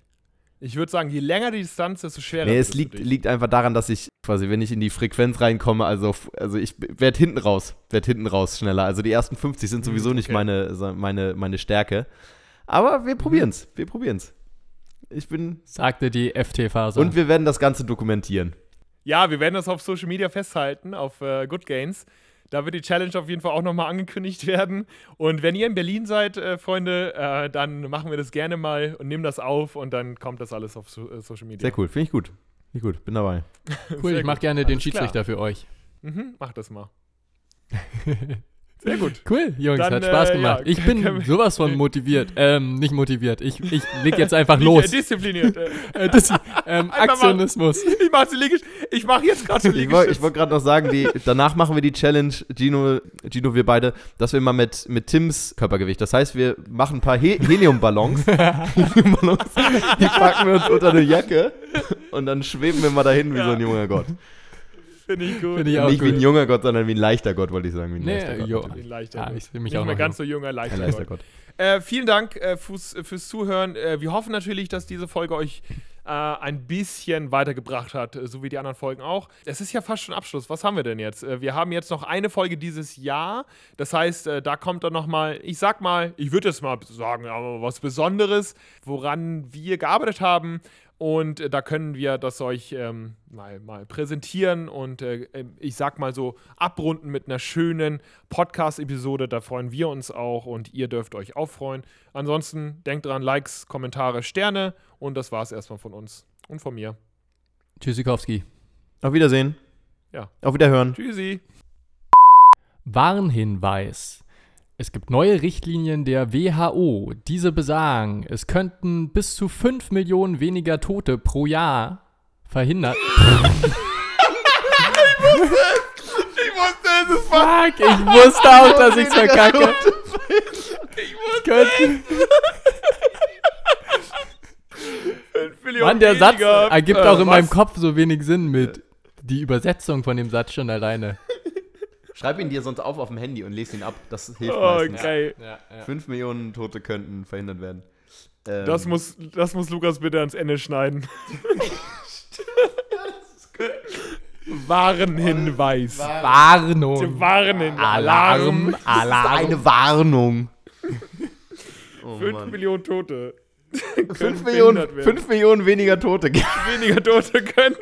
S3: Ich würde sagen, je länger die Distanz, desto schwerer
S2: nee, es liegt, liegt einfach daran, dass ich quasi, wenn ich in die Frequenz reinkomme, also, also ich werde hinten raus, werde hinten raus schneller. Also die ersten 50 sind hm, sowieso okay. nicht meine, meine, meine Stärke. Aber wir probieren es, wir probieren es. Ich bin.
S1: Sagte die FT-Phase.
S2: Und wir werden das Ganze dokumentieren.
S3: Ja, wir werden das auf Social Media festhalten, auf äh, Good Gains. Da wird die Challenge auf jeden Fall auch nochmal angekündigt werden. Und wenn ihr in Berlin seid, äh, Freunde, äh, dann machen wir das gerne mal und nehmen das auf und dann kommt das alles auf so, äh, Social Media.
S2: Sehr cool, finde ich gut. Finde ich gut, bin dabei.
S1: cool, ich mache gerne den Schiedsrichter klar. für euch.
S3: Mhm, mach das mal. *laughs* Sehr gut.
S1: Cool, Jungs, Dann, hat Spaß äh, gemacht. Ja, ich bin sowas von motiviert. Ähm, nicht motiviert. Ich, ich leg jetzt einfach los. Äh,
S3: diszipliniert.
S1: äh, *laughs* dis ähm, Aktionismus.
S3: Mal, *laughs* ich mache Liegest Ich mache jetzt gerade
S2: Ich wollte wollt gerade noch sagen, die, danach machen wir die Challenge, Gino, Gino, wir beide, dass wir mal mit, mit Tims Körpergewicht. Das heißt, wir machen ein paar He Heliumballons. *laughs* Heliumballons. Die packen wir uns unter eine Jacke und dann schweben wir mal dahin wie ja. so ein junger Gott.
S3: Finde ich gut. Find
S2: ich Nicht gut. wie ein junger Gott, sondern wie ein leichter Gott, wollte ich sagen. Wie ein
S1: nee,
S2: leichter
S1: Gott. Jo. Wie ein
S3: leichter ja, Ich mich Nicht auch mehr ganz so junger, leichter, ein leichter Gott. Gott. Äh, vielen Dank äh, fürs, fürs, Zuhören. Äh, wir hoffen natürlich, dass diese Folge euch äh, ein bisschen weitergebracht hat, äh, so wie die anderen Folgen auch. Es ist ja fast schon Abschluss. Was haben wir denn jetzt? Äh, wir haben jetzt noch eine Folge dieses Jahr. Das heißt, da kommt dann noch mal, ich sag mal, ich würde es mal sagen, aber was Besonderes, woran wir gearbeitet haben. Und äh, da können wir das euch ähm, mal, mal präsentieren und äh, ähm, ich sag mal so abrunden mit einer schönen Podcast-Episode. Da freuen wir uns auch und ihr dürft euch auch freuen. Ansonsten denkt dran, Likes, Kommentare, Sterne und das war's erstmal von uns und von mir.
S1: Tschüssikowski.
S2: Auf Wiedersehen.
S3: Ja.
S2: Auf Wiederhören.
S3: Tschüssi.
S1: Warnhinweis. Es gibt neue Richtlinien der WHO. Diese besagen, es könnten bis zu 5 Millionen weniger Tote pro Jahr verhindert. *laughs*
S3: ich wusste es! Ich wusste es! es
S1: Fuck, ich wusste auch, dass ich's verkacke. Ich wusste es! Mann, der Satz ergibt auch in meinem Kopf so wenig Sinn mit die Übersetzung von dem Satz schon alleine. *laughs*
S2: Schreib ihn dir sonst auf auf dem Handy und lese ihn ab. Das hilft
S3: oh, meistens. Okay.
S2: Ja, ja. Fünf Millionen Tote könnten verhindert werden.
S3: Ähm. Das, muss, das muss Lukas bitte ans Ende schneiden. *laughs* *laughs* Warnhinweis.
S1: Warnung.
S3: Warnen.
S1: Alarm. Alarm.
S2: Eine Warnung.
S3: Oh, Fünf Mann. Millionen Tote. *laughs*
S2: Fünf Millionen, fünf Millionen weniger Tote.
S3: weniger Tote können.